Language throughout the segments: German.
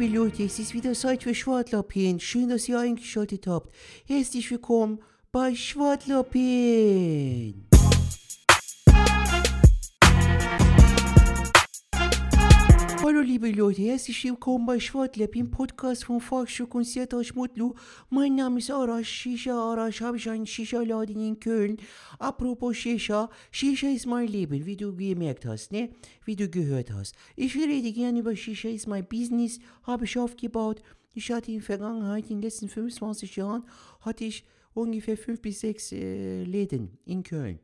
liebe Leute, es ist wieder Zeit für Schwartlappen. Schön, dass ihr eingeschaltet habt. Herzlich willkommen bei Schwartlappen. Hallo liebe Leute, herzlich willkommen bei Schwartlab, im Podcast vom Fachstück und Sertasch Mutlu. Mein Name ist Arash, Shisha Arash, habe ich einen Shisha-Laden in Köln. Apropos Shisha, Shisha ist mein Leben, wie du gemerkt hast, ne? Wie du gehört hast. Ich rede gerne über Shisha, ist mein Business, habe ich aufgebaut. Ich hatte in der Vergangenheit, in den letzten 25 Jahren, hatte ich ungefähr 5 bis 6 äh, Läden in Köln.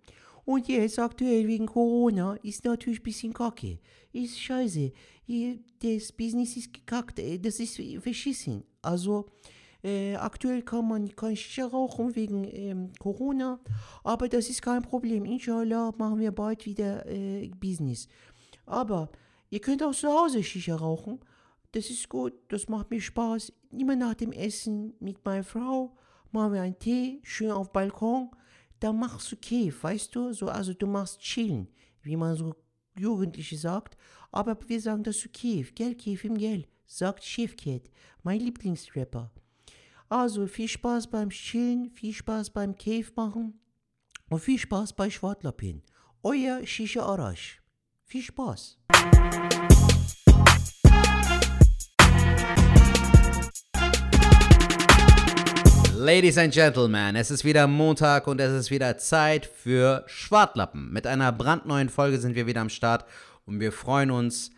Und jetzt aktuell wegen Corona ist natürlich ein bisschen kacke. Ist scheiße. Das Business ist gekackt. äh, Das ist verschissen. Also äh, aktuell kann man kein Shisha rauchen wegen ähm, Corona. Aber das ist kein Problem. Inshallah machen wir bald wieder äh, Business. Aber ihr könnt auch zu Hause Shisha rauchen. Das ist gut. Das macht mir Spaß. Immer nach dem Essen mit meiner Frau machen wir einen Tee, schön auf Balkon da machst du Käf, weißt du? So, also du machst chillen, wie man so Jugendliche sagt. Aber wir sagen das zu Käf, gell, Käf im Gell, sagt Chefcat, mein Lieblingsrapper. Also viel Spaß beim Chillen, viel Spaß beim Käf machen und viel Spaß bei Schwartlappen. Euer Shisha Arash. Viel Spaß. Ladies and Gentlemen, es ist wieder Montag und es ist wieder Zeit für Schwartlappen. Mit einer brandneuen Folge sind wir wieder am Start und wir freuen uns,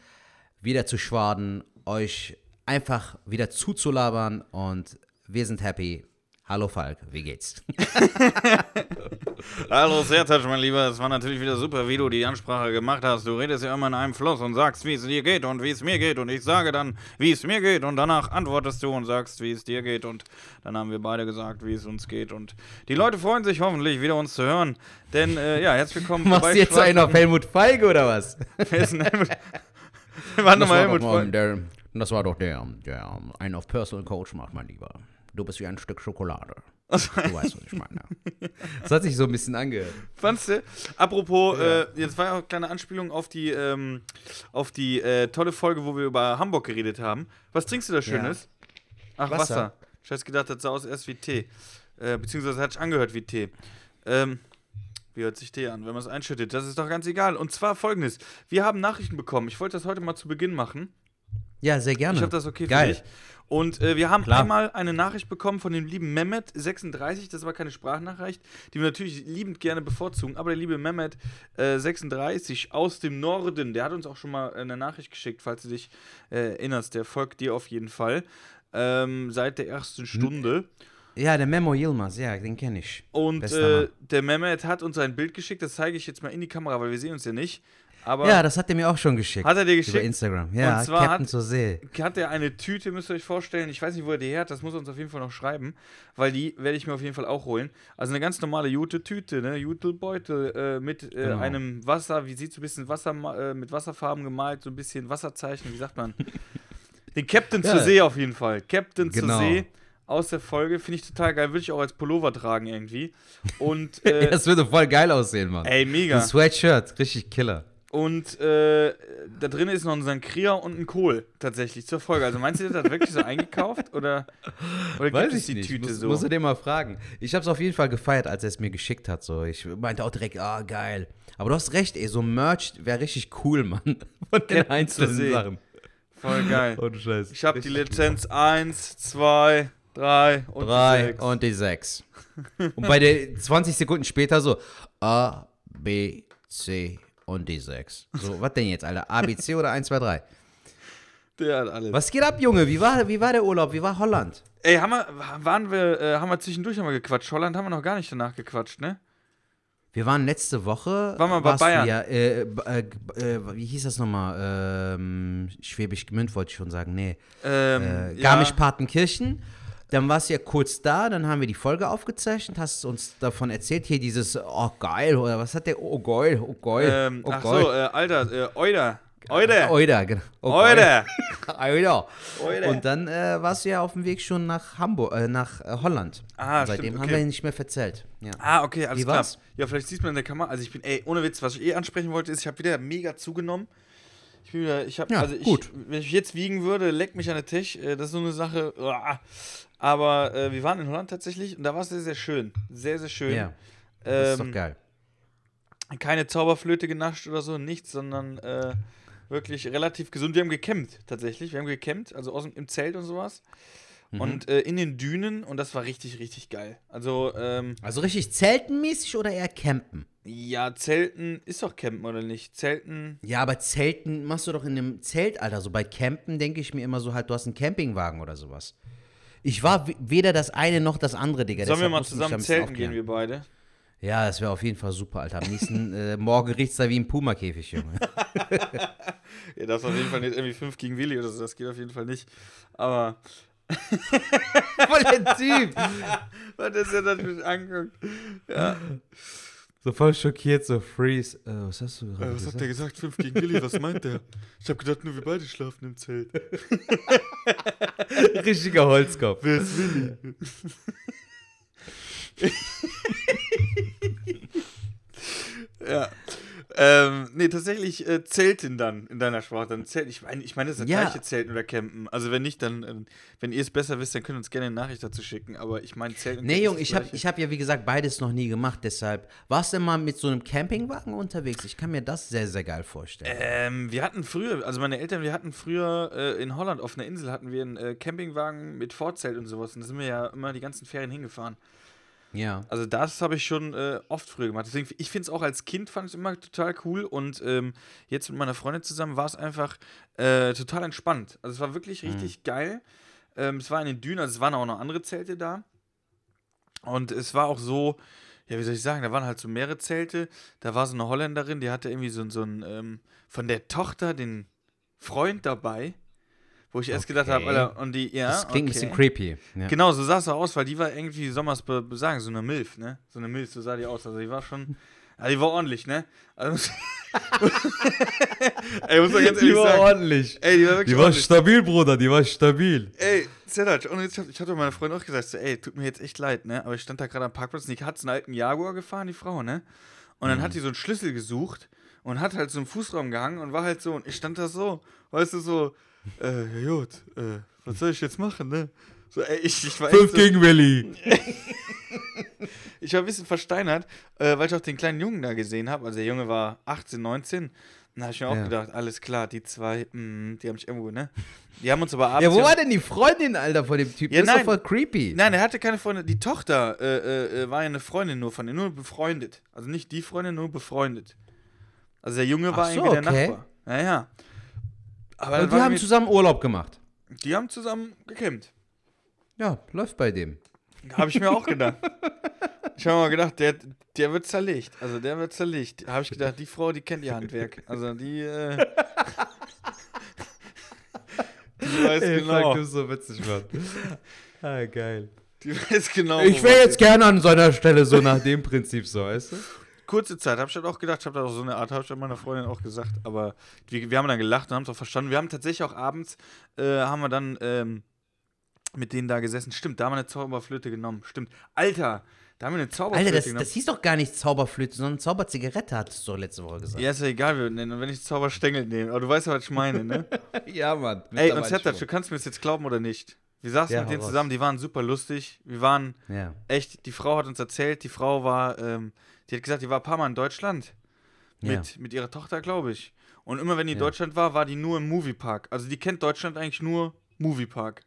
wieder zu schwaden, euch einfach wieder zuzulabern und wir sind happy. Hallo Falk, wie geht's? Hallo Sertac, mein Lieber, es war natürlich wieder super, wie du die Ansprache gemacht hast. Du redest ja immer in einem Fluss und sagst, wie es dir geht und wie es mir geht. Und ich sage dann, wie es mir geht. Und danach antwortest du und sagst, wie es dir geht. Und dann haben wir beide gesagt, wie es uns geht. Und die Leute freuen sich hoffentlich, wieder uns zu hören. Denn, äh, ja, herzlich willkommen Machst du jetzt einen auf Helmut Feige oder was? Wer ist denn Helmut? Warte mal, Helmut. der, das war doch der, der einen auf Personal Coach macht, mein Lieber. Du bist wie ein Stück Schokolade. Du weißt, was ich meine. Das hat sich so ein bisschen angehört. Fandst du? Apropos, äh, jetzt war ja auch eine kleine Anspielung auf die, ähm, auf die äh, tolle Folge, wo wir über Hamburg geredet haben. Was trinkst du da Schönes? Ach, Wasser. Wasser. Ich hätte gedacht, das sah aus erst wie Tee. Äh, beziehungsweise hat sich angehört wie Tee. Ähm, wie hört sich Tee an, wenn man es einschüttet? Das ist doch ganz egal. Und zwar folgendes: Wir haben Nachrichten bekommen. Ich wollte das heute mal zu Beginn machen. Ja, sehr gerne. Ich hoffe, das okay Geil. für dich. Und äh, wir haben Klar. einmal eine Nachricht bekommen von dem lieben Mehmet36, das war keine Sprachnachricht, die wir natürlich liebend gerne bevorzugen, aber der liebe Mehmet äh, 36 aus dem Norden, der hat uns auch schon mal eine Nachricht geschickt, falls du dich äh, erinnerst, der folgt dir auf jeden Fall. Ähm, seit der ersten Stunde. Ja, der Memo Yilmaz, ja, den kenne ich. Und äh, der Mehmet hat uns ein Bild geschickt, das zeige ich jetzt mal in die Kamera, weil wir sehen uns ja nicht. Aber Ja, das hat er mir auch schon geschickt. hat er dir Über geschickt? Instagram. Ja, Und zwar Captain hat- zur See. hat er eine Tüte, müsst ihr euch vorstellen. Ich weiß nicht, wo er die her hat, das muss er uns auf jeden Fall noch schreiben, weil die werde ich mir auf jeden Fall auch holen. Also eine ganz normale Jute-Tüte, ne? Jutebeutel äh, mit äh, Genau. einem Wasser, wie sieht so ein bisschen Wasser, äh, mit Wasserfarben gemalt, so ein bisschen Wasserzeichen, wie sagt man? Den Captain Ja. zur See auf jeden Fall. Captain Genau. zur See aus der Folge, finde ich total geil, würde ich auch als Pullover tragen irgendwie. Und, äh, das würde voll geil aussehen, Mann. ey, mega. Ein Sweatshirt, richtig Killer. Und äh, da drin ist noch ein Sankria und ein Kohl tatsächlich zur Folge. Also meinst du, der hat wirklich so eingekauft oder, oder Weiß gibt es ich die nicht. Tüte muss, so? muss er den mal fragen. Ich habe es auf jeden Fall gefeiert, als er es mir geschickt hat. So. Ich meinte auch direkt, ah, geil. Aber du hast recht, ey, so Merch wäre richtig cool, Mann. Von den Ja, einzelnen. Sachen. Voll geil. Oh, du Scheiße. Ich habe die Lizenz 1, 2, 3 und Drei 6. und die sechs. Und bei der 20 Sekunden später so A, B, C und die sechs. So, was denn jetzt, Alter? A, B, C oder 1, 2, 3? Der hat alles. Was geht ab, Junge? Wie war, wie war der Urlaub? Wie war Holland? Ey, haben wir, waren wir, äh, haben wir zwischendurch haben wir gequatscht. Holland haben wir noch gar nicht danach gequatscht, ne? Wir waren letzte Woche. Waren wir bei du Bayern. Ja, äh, äh, äh, wie hieß das nochmal? Ähm, Schwäbisch Gmünd wollte ich schon sagen. Nee. Ähm, Äh, ja. Dann warst du ja kurz da, dann haben wir die Folge aufgezeichnet, hast uns davon erzählt, hier dieses, oh geil, oder was hat der, oh geil, oh geil, Ähm, oh ach geil. so, äh, Alter, äh, Euder. Euder. Oida, genau. Oh, Euder. Oida. Und dann äh, warst du ja auf dem Weg schon nach Hamburg, äh, nach äh, Holland. Ah, Seitdem stimmt, haben okay. wir nicht mehr verzählt. Ja. Ah, okay, alles Wie klar. war's? Ja, vielleicht sieht man in der Kamera. Also ich bin, ey, ohne Witz, was ich eh ansprechen wollte, ist, ich habe wieder mega zugenommen. Ich bin wieder, ich habe, Ja, also ich, gut. wenn ich jetzt wiegen würde, leck mich an der Tisch. Äh, das ist so eine Sache. Aber äh, wir waren in Holland tatsächlich und da war es sehr, sehr schön. Sehr, sehr schön. Ja, das ist doch Ähm, geil. keine Zauberflöte genascht oder so, nichts, sondern äh, wirklich relativ gesund. Wir haben gecampt tatsächlich. Wir haben gecampt, also aus, im Zelt und sowas. Mhm. Und äh, in den Dünen und das war richtig, richtig geil. Also, ähm, Also richtig zeltenmäßig oder eher campen? ja, Zelten ist doch Campen oder nicht? Zelten. Ja, aber Zelten machst du doch in einem Zelt, Alter. So bei Campen denke ich mir immer so halt, du hast einen Campingwagen oder sowas. Ich war weder das eine noch das andere, Digga. Sollen wir deshalb mal da ein zusammen zelten gehen, wir beide? Ja, das wäre auf jeden Fall super, Alter. Am nächsten äh, Morgen riecht's da wie ein Puma-Käfig, Junge. Ja, das auf jeden Fall nicht irgendwie 5 gegen Willi oder so, das geht auf jeden Fall nicht. Aber, Voll der Typ. was ist denn das mich anguckt? Ja. So voll schockiert, so freeze. Äh, was hast du gerade was hat gesagt? der gesagt? 5 gegen Willi, was meint der? Ich hab gedacht, nur wir beide schlafen im Zelt. Richtiger Holzkopf. Wer ist Willi? ja. Ähm, nee, tatsächlich äh, Zelten dann in deiner Sprache. Dann Zelt. Ich meine, ich meine, das ist das Ja. gleiche Zelten oder Campen. Also wenn nicht, dann, äh, wenn ihr es besser wisst, dann könnt ihr uns gerne eine Nachricht dazu schicken. Aber ich meine, Zelten. Nee, Junge, ich habe ich hab ja wie gesagt beides noch nie gemacht, deshalb. Warst du mal mit so einem Campingwagen unterwegs? Ich kann mir das sehr, sehr geil vorstellen. Ähm, wir hatten früher, also meine Eltern, wir hatten früher äh, in Holland auf einer Insel hatten wir einen äh, Campingwagen mit Vorzelt und sowas. Und da sind wir ja immer die ganzen Ferien hingefahren. Ja. Also das habe ich schon äh, oft früher gemacht. Deswegen, ich finde es auch als Kind fand ich immer total cool. Und ähm, jetzt mit meiner Freundin zusammen war es einfach äh, total entspannt. Also es war wirklich richtig geil. Ähm, es war in den Dünen, also es waren auch noch andere Zelte da. Und es war auch so, ja, wie soll ich sagen, da waren halt so mehrere Zelte. Da war so eine Holländerin, die hatte irgendwie so, so ein, ähm, von der Tochter den Freund dabei. Wo ich erst gedacht habe, Okay. Alter, und die, ja. das klingt okay. ein bisschen creepy. Ja. Genau, so sah es auch aus, weil die war irgendwie, be sagen, so eine Milf, ne? So eine Milf, so sah die aus. Also die war schon, ja, die war ordentlich, ne? Also, ey, muss man ganz ehrlich sagen. ordentlich. Ey, die war wirklich ordentlich. stabil, Bruder, die war stabil. Ey, Zeddac, und jetzt, ich hatte meiner Freundin auch gesagt, so, ey, tut mir jetzt echt leid, ne? Aber ich stand da gerade am Parkplatz und die hat so einen alten Jaguar gefahren, die Frau, ne? Und dann hat die so einen Schlüssel gesucht und hat halt so im Fußraum gehangen und war halt so, und ich stand da so, weißt du, so, äh, ja gut, äh, was soll ich jetzt machen, ne? So, ey, ich, ich war echt so, gegen Willi. Ich war ein bisschen versteinert, äh, weil ich auch den kleinen Jungen da gesehen habe. Also der Junge war 18, 19. Da habe ich mir auch Ja. gedacht, alles klar, die zwei, mh, die haben mich irgendwo, ne? Die haben uns aber abends. Ja, wo war denn die Freundin, Alter, von dem Typen? Ja, das ist nein. doch voll creepy. Nein, er hatte keine Freundin. Die Tochter äh, äh, äh, war ja eine Freundin nur von ihm, nur befreundet. Also nicht die Freundin, nur befreundet. Also der Junge war Ach so, irgendwie der okay. Nachbar. Ja, ja. Aber die haben zusammen Urlaub gemacht. die haben zusammen gecampt. Ja, läuft bei dem. Habe ich mir auch gedacht. Ich habe mal gedacht, der, der wird zerlegt. Also der wird zerlegt. Habe ich gedacht, die Frau, die kennt ihr Handwerk. Also die, äh, die weiß genau. so witzig, Mann. ah, geil. Die weiß genau. Ich wäre jetzt gerne an seiner Stelle so nach dem Prinzip so, weißt du? Kurze Zeit, habe ich halt auch gedacht, ich habe da auch so eine Art, habe ich meiner Freundin auch gesagt, aber wir, wir haben dann gelacht und haben es auch verstanden. Wir haben tatsächlich auch abends, äh, haben wir dann ähm, mit denen da gesessen. Stimmt, da haben wir eine Zauberflöte genommen. Stimmt. Alter, da haben wir eine Zauberflöte Alter, das, genommen. das hieß doch gar nicht Zauberflöte, sondern Zauberzigarette, hattest du doch letzte Woche gesagt. ja, ist ja egal, wir nennen. Wenn ich Zauberstängel nehme, aber du weißt ja, was ich meine, ne? ja Mann. Ey, und Zeptat, du kannst mir das jetzt glauben oder nicht. Wir saßen Ja, mit denen raus. zusammen, die waren super lustig. Wir waren Ja. echt, die Frau hat uns erzählt, die Frau war, ähm, die hat gesagt, die war ein paar Mal in Deutschland. Ja. Mit, mit ihrer Tochter, glaube ich. Und immer wenn die in Ja. Deutschland war, war die nur im Moviepark. Also die kennt Deutschland eigentlich nur Moviepark.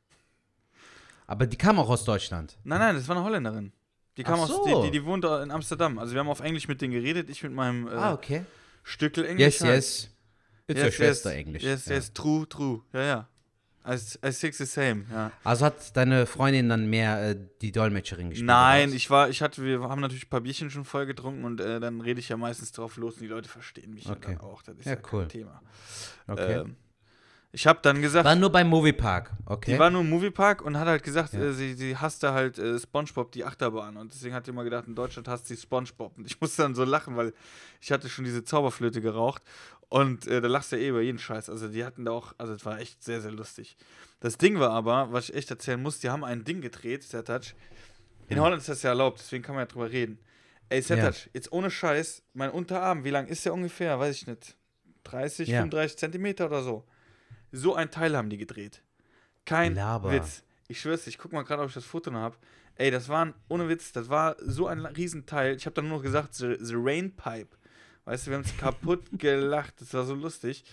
Aber die kam auch aus Deutschland. Nein, nein, das war eine Holländerin. Die kam Ach aus, so. die, die, die wohnt in Amsterdam. Also wir haben auf Englisch mit denen geredet, ich mit meinem äh, ah, okay. Stückel Englisch. Yes, halt. yes. Ist ja Schwester Englisch. Yes, ja. yes, true, true. Ja, ja. I, I six the same, ja. Also hat deine Freundin dann mehr äh, die Dolmetscherin gespielt? Nein, ich war, ich hatte, wir haben natürlich ein paar Bierchen schon voll getrunken und äh, dann rede ich ja meistens drauf los und die Leute verstehen mich Okay. ja dann auch. Das ist Ja, ja, cool. Thema. Okay. Ähm, ich habe dann gesagt, war nur beim Moviepark, okay? die war nur im Moviepark und hat halt gesagt, Ja. äh, sie, sie hasste halt äh, Spongebob, die Achterbahn. Und deswegen hat sie immer gedacht, in Deutschland hasst sie Spongebob. Und ich musste dann so lachen, weil ich hatte schon diese Zauberflöte geraucht. Und äh, da lachst du ja eh über jeden Scheiß. Also die hatten da auch, also es war echt sehr, sehr lustig. Das Ding war aber, was ich echt erzählen muss, die haben ein Ding gedreht, Sertac. In Ja. Holland ist das ja erlaubt, deswegen kann man ja drüber reden. Ey, Sertac, jetzt ohne Scheiß, mein Unterarm, wie lang ist der ungefähr? Weiß ich nicht. 30, Ja. 35 Zentimeter oder so. So ein Teil haben die gedreht. Kein Laber. Witz. Ich schwör's, ich guck mal gerade, ob ich das Foto noch hab. Ey, das waren, ohne Witz, das war so ein Riesenteil. Ich habe dann nur noch gesagt, the, the Rain Pipe. Weißt du, wir haben uns kaputt gelacht. Das war so lustig.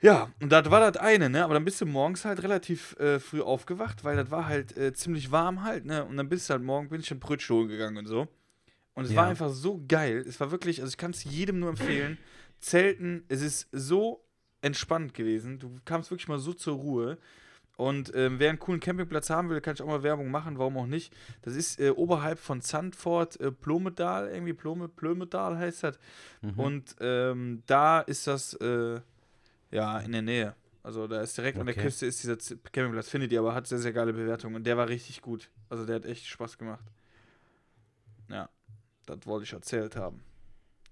Ja, und das war das eine, ne? Aber dann bist du morgens halt relativ äh, früh aufgewacht, weil das war halt äh, ziemlich warm halt, ne? Und dann bist du halt morgen, bin ich in Brötchen holen gegangen und so. Und es Ja. war einfach so geil. Es war wirklich, also ich kann es jedem nur empfehlen. Zelten, es ist so entspannt gewesen. Du kamst wirklich mal so zur Ruhe. Und ähm, wer einen coolen Campingplatz haben will, kann ich auch mal Werbung machen, warum auch nicht. Das ist äh, oberhalb von Zandvoort, äh, Plomedal, irgendwie Plome, Plömedal heißt das. Mhm. Und ähm, da ist das, äh, ja, in der Nähe. Also da ist direkt an der Okay. Küste ist dieser Campingplatz, findet ihr, aber hat sehr, sehr geile Bewertungen. Und der war richtig gut. Also der hat echt Spaß gemacht. Ja, das wollte ich erzählt haben.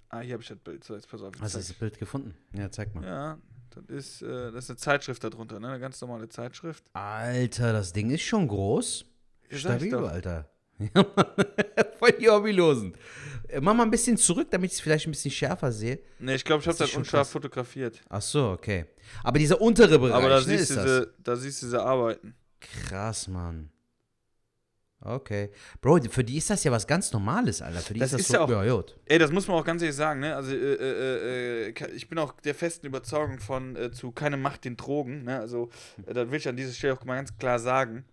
Ah, hier habe ich das Bild. So, jetzt pass auf. Hast du das Bild gefunden? Ja, zeig mal. ja, das ist, äh, das ist eine Zeitschrift darunter, ne? Eine ganz normale Zeitschrift. Alter, das Ding ist schon groß. Ja, Stabil. Alter. Ja. Voll die Hobbylosen. Äh, Mach mal ein bisschen zurück, damit ich es vielleicht ein bisschen schärfer sehe. Ne, ich glaube, ich habe Das das schon unscharf krass. fotografiert. Ach so, okay. Aber dieser untere Bereich, Aber da ne, siehst, ist du das. da siehst du sie arbeiten. Krass, Mann. Okay. Bro, für die ist das ja was ganz Normales, Alter. Für die Das ist das ist so, ja auch- ja, gut. Ey, das muss man auch ganz ehrlich sagen, ne? Also, äh, äh, äh, ich bin auch der festen Überzeugung von äh, zu keine Macht den Drogen, ne? Also, äh, das will ich an dieser Stelle auch mal ganz klar sagen,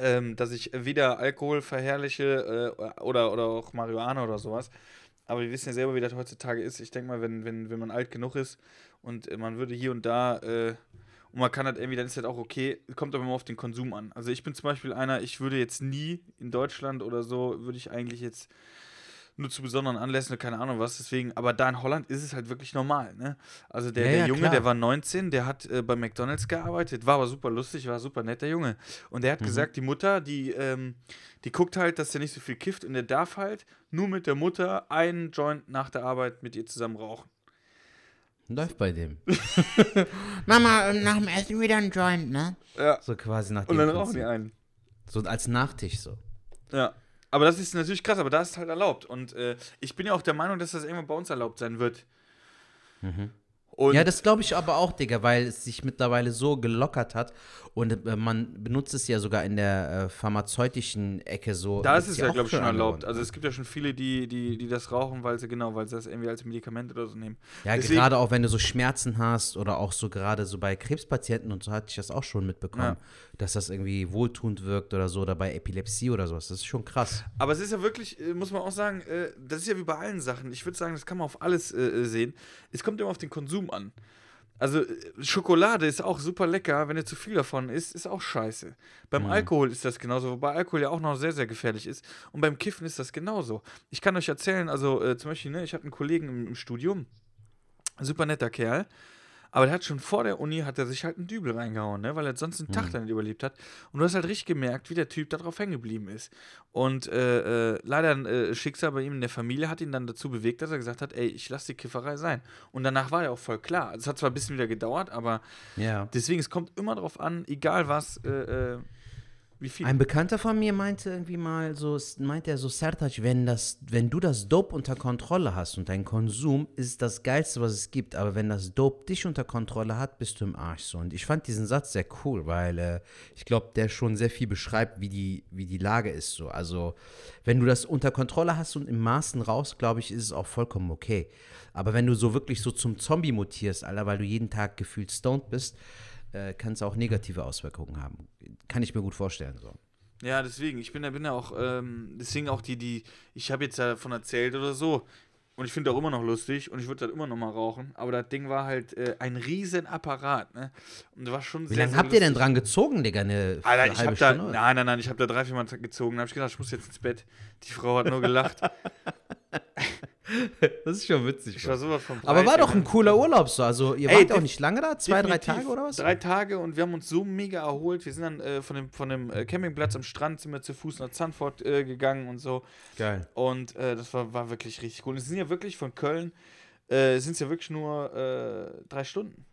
ähm, dass ich weder Alkohol verherrliche äh, oder, oder auch Marihuana oder sowas. Aber wir wissen ja selber, wie das heutzutage ist. Ich denke mal, wenn, wenn, wenn man alt genug ist und äh, man würde hier und da äh, und man kann das irgendwie, dann ist das auch okay. Kommt aber immer auf den Konsum an. Also ich bin zum Beispiel einer, ich würde jetzt nie in Deutschland oder so, würde ich eigentlich jetzt nur zu besonderen Anlässen oder keine Ahnung was, deswegen, aber da in Holland ist es halt wirklich normal, ne? Also der, Ja, der ja, Junge, klar. der war 19, der hat äh, bei McDonalds gearbeitet, war aber super lustig, war super netter Junge. Und der hat gesagt, die Mutter, die, ähm, die guckt halt, dass der nicht so viel kifft und der darf halt nur mit der Mutter einen Joint nach der Arbeit mit ihr zusammen rauchen. Läuft bei dem. Mama, nach dem Essen wieder ein Joint, ne? Ja. So quasi nach Und dem dann rauchen die einen. So als Nachtisch so. Ja. Aber das ist natürlich krass, aber da ist es halt erlaubt. Und äh, ich bin ja auch der Meinung, dass das irgendwann bei uns erlaubt sein wird. Und ja, das glaube ich aber auch, Digga, weil es sich mittlerweile so gelockert hat und äh, man benutzt es ja sogar in der äh, pharmazeutischen Ecke so. Da ist es ja, glaube ich, schon erlaubt. Also es gibt ja schon viele, die, die, die das rauchen, weil sie genau, weil sie das irgendwie als Medikament oder so nehmen. Ja, Deswegen- gerade auch wenn du so Schmerzen hast oder auch so gerade so bei Krebspatienten und so hatte ich das auch schon mitbekommen, dass das irgendwie wohltuend wirkt oder so oder bei Epilepsie oder sowas. Das ist schon krass. Aber es ist ja wirklich, äh, muss man auch sagen, äh, das ist ja wie bei allen Sachen. Ich würde sagen, das kann man auf alles äh, sehen. Es kommt immer auf den Konsum an. Also äh, Schokolade ist auch super lecker, wenn du zu viel davon isst, ist auch scheiße. Beim Alkohol ist das genauso, wobei Alkohol ja auch noch sehr, sehr gefährlich ist. Und beim Kiffen ist das genauso. Ich kann euch erzählen, also äh, zum Beispiel, ne, ich hatte einen Kollegen im, im Studium, super netter Kerl, aber der hat schon vor der Uni, hat er sich halt einen Dübel reingehauen, ne, weil er sonst einen Tag dann nicht überlebt hat. Und du hast halt richtig gemerkt, wie der Typ darauf hängen geblieben ist. Und äh, äh, leider ein äh, Schicksal bei ihm in der Familie hat ihn dann dazu bewegt, dass er gesagt hat, ey, ich lasse die Kifferei sein. Und danach war er auch voll klar. Es hat zwar ein bisschen wieder gedauert, aber Ja. deswegen, es kommt immer drauf an, egal was, äh, äh, wie viel. Ein Bekannter von mir meinte irgendwie mal so, meinte er so, Sertac, wenn das, wenn du das Dope unter Kontrolle hast und dein Konsum ist das Geilste, was es gibt, aber wenn das Dope dich unter Kontrolle hat, bist du im Arsch so. Und ich fand diesen Satz sehr cool, weil äh, ich glaube, der schon sehr viel beschreibt, wie die, wie die Lage ist so. Also, wenn du das unter Kontrolle hast und im Maßen raus, glaube ich, ist es auch vollkommen okay. Aber wenn du so wirklich so zum Zombie mutierst, Alter, weil du jeden Tag gefühlt stoned bist, äh, kann es auch negative Auswirkungen haben. Kann ich mir gut vorstellen so. Ja, deswegen, ich bin da bin ja auch, ähm, deswegen auch die, die, ich habe jetzt davon erzählt oder so. Und ich finde auch immer noch lustig und ich würde das immer noch mal rauchen. Aber das Ding war halt äh, ein riesen Apparat, ne? Und das war schon Wie sehr, lange sehr habt ihr denn dran gezogen, Digga? Eine Alter, ich halbe habe da, nein, nein, nein, ich habe da drei, vier Mal gezogen. Da habe ich gedacht, ich muss jetzt ins Bett. Die Frau hat nur gelacht. Das ist schon witzig. Ich war sowas von Aber war doch ey, ein cooler Urlaub so. Also, ihr Ey, wart auch def- nicht lange da? Zwei, drei Tage oder was? Drei Tage und wir haben uns so mega erholt. Wir sind dann äh, von dem, von dem äh, Campingplatz am Strand sind wir zu Fuß nach Zandvoort äh, gegangen und so. Geil. Und äh, das war, war wirklich richtig cool. Und es sind ja wirklich von Köln, äh, sind es ja wirklich nur äh, drei Stunden.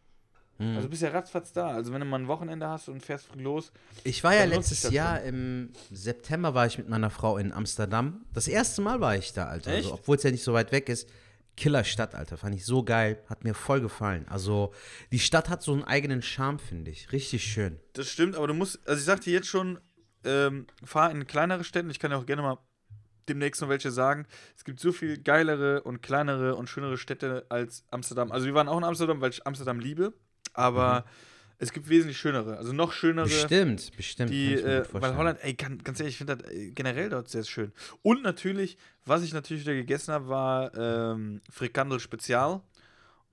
Mhm. Also du bist ja ratzfatz da. Also wenn du mal ein Wochenende hast und fährst früh los. Ich war ja letztes Jahr im September war ich mit meiner Frau in Amsterdam. Das erste Mal war ich da, Alter. Also, obwohl es ja nicht so weit weg ist. Killerstadt, Alter. Fand ich so geil. Hat mir voll gefallen. Also, die Stadt hat so einen eigenen Charme, finde ich. Richtig schön. Das stimmt, aber du musst, also ich sag dir jetzt schon, ähm, fahr in kleinere Städte. Ich kann ja auch gerne mal demnächst noch welche sagen. Es gibt so viel geilere und kleinere und schönere Städte als Amsterdam. Also wir waren auch in Amsterdam, weil ich Amsterdam liebe, aber Mhm. es gibt wesentlich schönere, also noch schönere. Bestimmt, bestimmt. Die, äh, weil. Holland, ey, kann, ganz ehrlich, ich finde das äh, generell dort sehr schön. Und natürlich, was ich natürlich wieder gegessen habe, war ähm, Frikandel Spezial.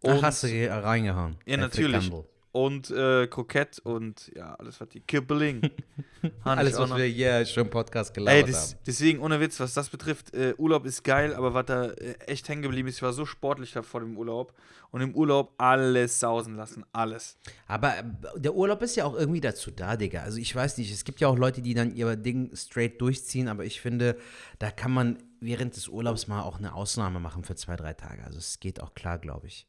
Ach, hast du ge- reingehauen. Ja, Äh, natürlich. Frikandel. Und äh, Krokett und ja, alles, was die Kibbeling. Alles, was noch. wir hier schon im Podcast Ey, gelabert das, haben. deswegen, ohne Witz, was das betrifft, äh, Urlaub ist geil, aber was da äh, echt hängen geblieben ist, ich war so sportlich da vor dem Urlaub. Und im Urlaub alles sausen lassen, alles. Aber äh, der Urlaub ist ja auch irgendwie dazu da, Digga. Also ich weiß nicht, es gibt ja auch Leute, die dann ihr Ding straight durchziehen, aber ich finde, da kann man während des Urlaubs mal auch eine Ausnahme machen für zwei, drei Tage. Also es geht auch klar, glaube ich.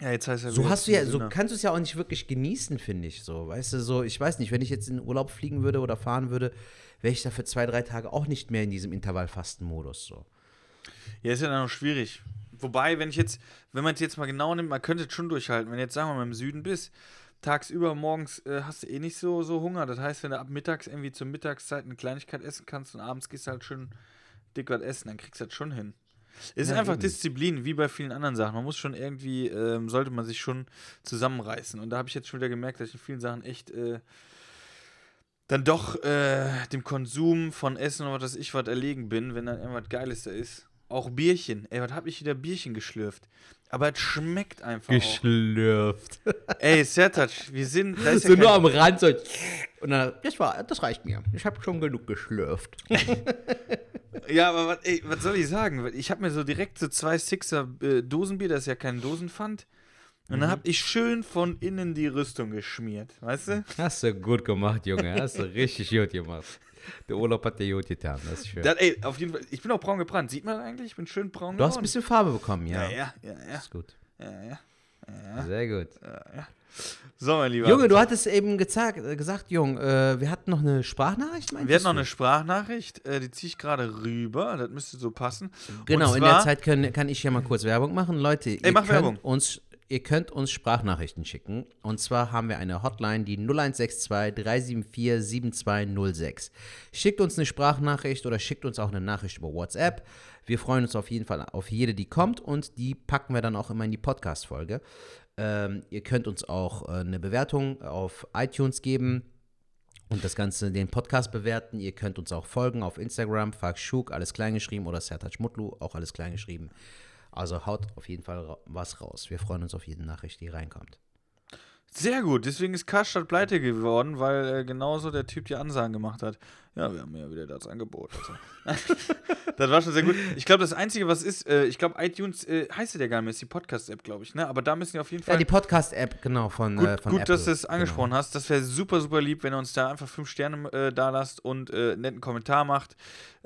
Ja, jetzt heißt ja So hast du ja, so kannst du es ja auch nicht wirklich genießen, finde ich. So, weißt du, so, ich weiß nicht, wenn ich jetzt in den Urlaub fliegen würde oder fahren würde, wäre ich da für zwei, drei Tage auch nicht mehr in diesem Intervallfasten-Modus. So. Ja, ist ja dann noch schwierig. Wobei, wenn ich jetzt, wenn man es jetzt mal genau nimmt, man könnte es schon durchhalten. Wenn du jetzt, sagen wir mal, im Süden bist, tagsüber, morgens äh, hast du eh nicht so, so Hunger. Das heißt, wenn du ab mittags irgendwie zur Mittagszeit eine Kleinigkeit essen kannst und abends gehst du halt schön dick was essen, dann kriegst du das schon hin. Es ist Ja, einfach eben. Disziplin, wie bei vielen anderen Sachen. Man muss schon irgendwie, ähm, sollte man sich schon zusammenreißen. Und da habe ich jetzt schon wieder gemerkt, dass ich in vielen Sachen echt äh, dann doch äh, dem Konsum von Essen oder was ich was erlegen bin, wenn dann irgendwas Geiles da ist. Auch Bierchen. Ey, was hab ich wieder Bierchen geschlürft? Aber es schmeckt einfach Geschlürft. auch. Ey, Sertac, wir sind. Da ist so ja nur am Rand so. Und dann, das war, das reicht mir. Ich habe schon genug geschlürft. ja, aber was, ey, was soll ich sagen? Ich habe mir so direkt so zwei Sixer äh, Dosenbier, das ist ja kein Dosenpfand. Und Mhm. dann habe ich schön von innen die Rüstung geschmiert, weißt du? Hast du gut gemacht, Junge. Hast du richtig gut gemacht. Der Urlaub hat dir gut getan. Das ist schön. Das, ey, auf jeden Fall. Ich bin auch braun gebrannt. Sieht man das eigentlich? Ich bin schön braun du hast ein geworden. bisschen Farbe bekommen, ja. Ja, ja, ja, ja. Ist gut. ja, ja. Sehr gut. So, mein Lieber. Junge, du hattest eben gesagt, gesagt Junge, äh, wir hatten noch eine Sprachnachricht, meintest Wir hatten noch du? eine Sprachnachricht, äh, die ziehe ich gerade rüber. Das müsste so passen. Genau, Und in der zwar- Zeit können, kann ich ja mal kurz Werbung machen. Leute, ihr, mach könnt Werbung. Uns, ihr könnt uns Sprachnachrichten schicken. Und zwar haben wir eine Hotline, die 0162 374 7206. Schickt uns eine Sprachnachricht oder schickt uns auch eine Nachricht über WhatsApp. Wir freuen uns auf jeden Fall auf jede, die kommt und die packen wir dann auch immer in die Podcast-Folge. Ähm, ihr könnt uns auch äh, eine Bewertung auf iTunes geben und das Ganze, den Podcast bewerten. Ihr könnt uns auch folgen auf Instagram, Fakshuk, alles klein geschrieben, oder Sertac Mutlu, auch alles klein geschrieben. Also haut auf jeden Fall ra was raus. Wir freuen uns auf jede Nachricht, die reinkommt. Sehr gut, deswegen ist Karstadt pleite geworden, weil äh, genauso der Typ die Ansagen gemacht hat. Ja, wir haben ja wieder das Angebot. Also. das war schon sehr gut. Ich glaube, das Einzige, was ist, äh, ich glaube, iTunes äh, heißt ja gar nicht mehr, ist die Podcast-App, glaube ich, ne? Aber da müssen wir auf jeden Fall. Ja, die Podcast-App, genau, von, Gut, äh, von gut Apple. dass du es angesprochen hast. Das wäre super, super lieb, wenn ihr uns da einfach fünf Sterne äh, da lasst und äh, einen netten Kommentar macht,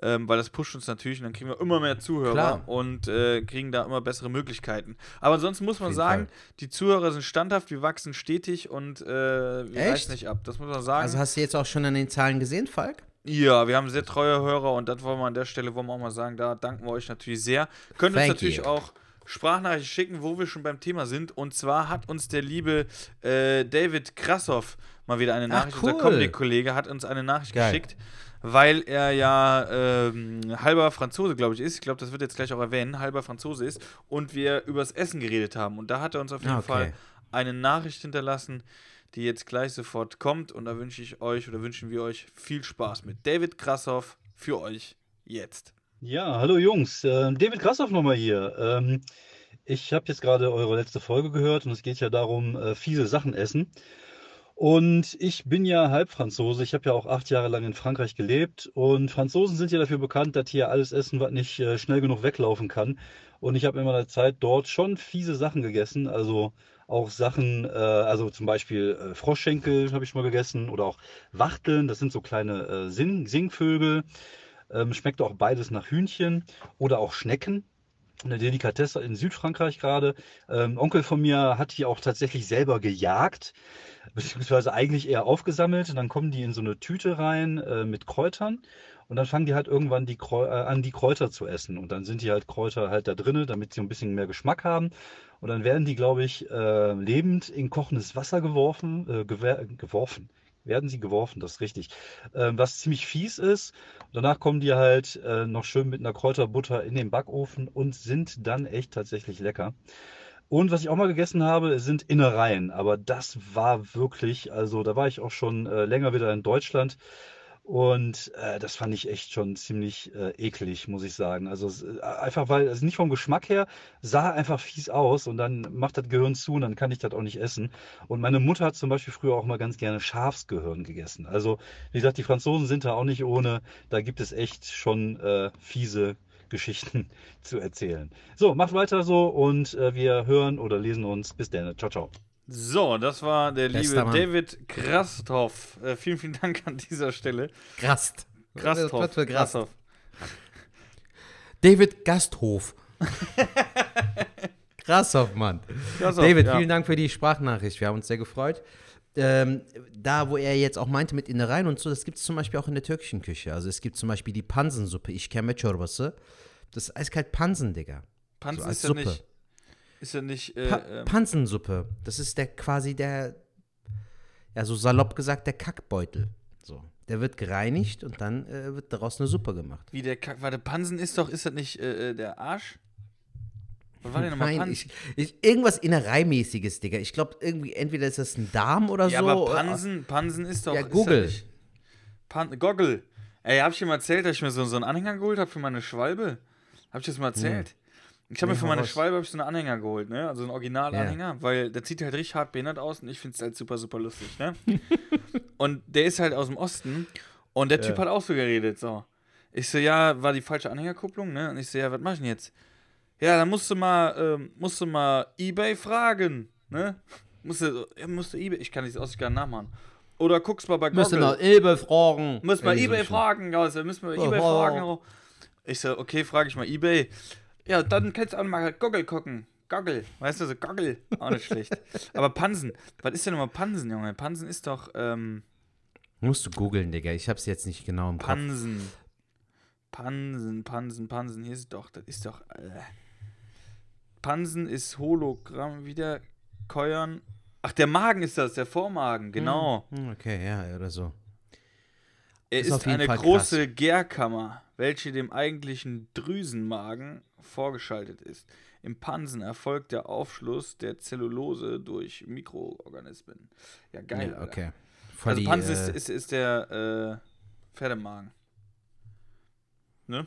ähm, weil das pusht uns natürlich und dann kriegen wir immer mehr Zuhörer Klar. und äh, kriegen da immer bessere Möglichkeiten. Aber ansonsten muss man sagen, Fall. die Zuhörer sind standhaft, wir wachsen stetig und äh, wir Echt? reißen nicht ab. Das muss man sagen. Also hast du jetzt auch schon an den Zahlen gesehen, Falk? Ja, wir haben sehr treue Hörer und das wollen wir an der Stelle wollen wir auch mal sagen. Da danken wir euch natürlich sehr. Könnt uns Thank natürlich you. auch Sprachnachrichten schicken, wo wir schon beim Thema sind. Und zwar hat uns der liebe äh, David Krassoff mal wieder eine Ach, Nachricht, unser cool. Comedy-Kollege, hat uns eine Nachricht Geil. geschickt, weil er ja ähm, halber Franzose, glaube ich, ist. Ich glaube, das wird jetzt gleich auch erwähnen, halber Franzose ist. Und wir übers Essen geredet haben. Und da hat er uns auf jeden Ah, okay. Fall eine Nachricht hinterlassen, die jetzt gleich sofort kommt. Und da wünsche ich euch oder wünschen wir euch viel Spaß mit. David Krassoff für euch jetzt. Ja, hallo Jungs, äh, David Krassoff nochmal hier. Ähm, ich habe jetzt gerade eure letzte Folge gehört und es geht ja darum, äh, fiese Sachen essen. Und ich bin ja Halbfranzose. Ich habe ja auch acht Jahre lang in Frankreich gelebt. Und Franzosen sind ja dafür bekannt, dass hier alles essen, was nicht äh, schnell genug weglaufen kann. Und ich habe in meiner Zeit dort schon fiese Sachen gegessen. Also auch Sachen, äh, also zum Beispiel äh, Froschschenkel habe ich mal gegessen oder auch Wachteln. Das sind so kleine Sing Singvögel. Ähm, schmeckt auch beides nach Hühnchen oder auch Schnecken. Eine Delikatesse in Südfrankreich gerade. Ähm, Onkel von mir hat die auch tatsächlich selber gejagt, beziehungsweise eigentlich eher aufgesammelt. Und dann kommen die in so eine Tüte rein äh, mit Kräutern. Und dann fangen die halt irgendwann die äh, an, die Kräuter zu essen. Und dann sind die halt Kräuter halt da drinnen, damit sie ein bisschen mehr Geschmack haben. Und dann werden die, glaube ich, äh, lebend in kochendes Wasser geworfen, äh, geworfen. Werden sie geworfen, das ist richtig. Ähm, was ziemlich fies ist. Danach kommen die halt äh, noch schön mit einer Kräuterbutter in den Backofen und sind dann echt tatsächlich lecker. Und was ich auch mal gegessen habe, sind Innereien. Aber das war wirklich, also da war ich auch schon äh, länger wieder in Deutschland. Und äh, das fand ich echt schon ziemlich äh, eklig, muss ich sagen. Also äh, einfach weil, also nicht vom Geschmack her, sah einfach fies aus und dann macht das Gehirn zu und dann kann ich das auch nicht essen. Und meine Mutter hat zum Beispiel früher auch mal ganz gerne Schafsgehirn gegessen. Also wie gesagt, die Franzosen sind da auch nicht ohne. Da gibt es echt schon äh, fiese Geschichten zu erzählen. So, macht weiter so und äh, wir hören oder lesen uns. Bis dann. Ciao, ciao. So, das war der Bester liebe Mann. David Krasthoff. Äh, vielen, vielen Dank an dieser Stelle. Grast. Krasthoff. Was für Grast? Krasthoff. David Gasthof. Krassoff, Mann. Krasthoff, David, ja. vielen Dank für die Sprachnachricht. Wir haben uns sehr gefreut. Ähm, da, wo er jetzt auch meinte mit Innereien und so, das gibt es zum Beispiel auch in der türkischen Küche. Also es gibt zum Beispiel die Pansensuppe, ich kenne Çorbası. Das ist eiskalt Pansen, Digga. Pansen So ist ja Suppe. nicht. Ist ja nicht. Äh, Pa ähm, Pansensuppe. Das ist der quasi der, ja, so salopp gesagt, der Kackbeutel. So. Der wird gereinigt und dann äh, wird daraus eine Suppe gemacht. wie der Kack. Warte, Pansen ist doch. Ist das nicht äh, äh, der Arsch? Was war denn nochmal Pansen? ich, ich, irgendwas Innereimäßiges, Digga. Ich glaube, irgendwie, entweder ist das ein Darm oder ja, so. aber oder- Pansen, Pansen ist doch. Ja, Google. Pan Goggle. Ey, hab ich dir mal erzählt, dass ich mir so, so einen Anhänger geholt habe für meine Schwalbe? Hab ich das mal erzählt? Ich habe mir für hau meine raus. Schwalbe ich so einen Anhänger geholt, ne? Also einen Originalanhänger, weil der sieht halt richtig hart behindert aus und ich finde es halt super, super lustig, ne? und der ist halt aus dem Osten und der Typ hat auch so geredet, so. Ich so, ja, war die falsche Anhängerkupplung, ne? Und ich so, ja, was mach ich denn jetzt? Ja, dann musst du mal, ähm, musst du mal Ebay fragen, ne? Musst du, ja, musst du Ebay, ich kann nicht aus gar nicht nachmachen. Oder guckst mal bei Google. Müssen nach Elbe fragen. Müssen wir Irgendwie eBay fragen, also müssen wir eBay Oh. fragen. Ich so, okay, frage ich mal eBay. Ja, dann kannst du auch mal Goggle gucken. Goggle, weißt du, so Goggle, auch nicht schlecht. Aber Pansen, was ist denn nochmal Pansen, Junge? Pansen ist doch, ähm, Musst du googeln, Digga. Ich hab's jetzt nicht genau im Kopf. Pansen. Pansen, Pansen, Pansen, hier ist doch, das ist doch, äh. Pansen ist Hologramm, wieder Keuern. Ach, der Magen ist das, der Vormagen, genau. Hm, Okay, ja, oder so. Er Ist ist, auf jeden eine Fall große Gärkammer, welche dem eigentlichen Drüsenmagen vorgeschaltet ist. Im Pansen erfolgt der Aufschluss der Zellulose durch Mikroorganismen. Ja, geil. ja, okay. Also die, Pansen äh, ist, ist, ist der äh, Pferdemagen. Ne?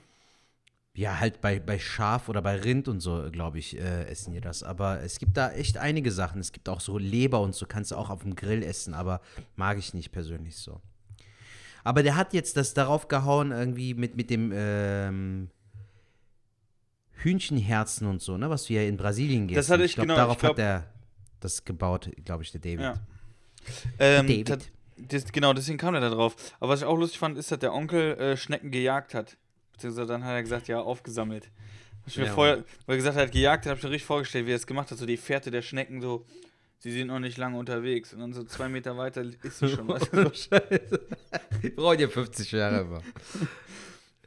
Ja, halt bei, bei Schaf oder bei Rind und so, glaube ich, äh, essen die das. Aber es gibt da echt einige Sachen. Es gibt auch so Leber und so, kannst du auch auf dem Grill essen, aber mag ich nicht persönlich so. Aber der hat jetzt das darauf gehauen, irgendwie mit, mit dem ähm, Hühnchenherzen und so, ne, was wir ja in Brasilien Das gegessen hatte ich glaub, genau, Darauf ich glaub- hat er das gebaut, glaube ich, der David. Ja. Ähm, David. Das, genau, deswegen kam er da drauf. Aber was ich auch lustig fand, ist, dass der Onkel äh, Schnecken gejagt hat. Beziehungsweise dann hat er gesagt, ja, aufgesammelt. Hab ich mir Ja, vorher, weil er gesagt hat, gejagt hat, habe ich mir richtig vorgestellt, wie er es gemacht hat. So die Fährte der Schnecken, so, sie sind noch nicht lange unterwegs. Und dann so zwei Meter weiter ist sie schon. weißt du, so. Scheiße. Die brauchen ja 50 Jahre immer.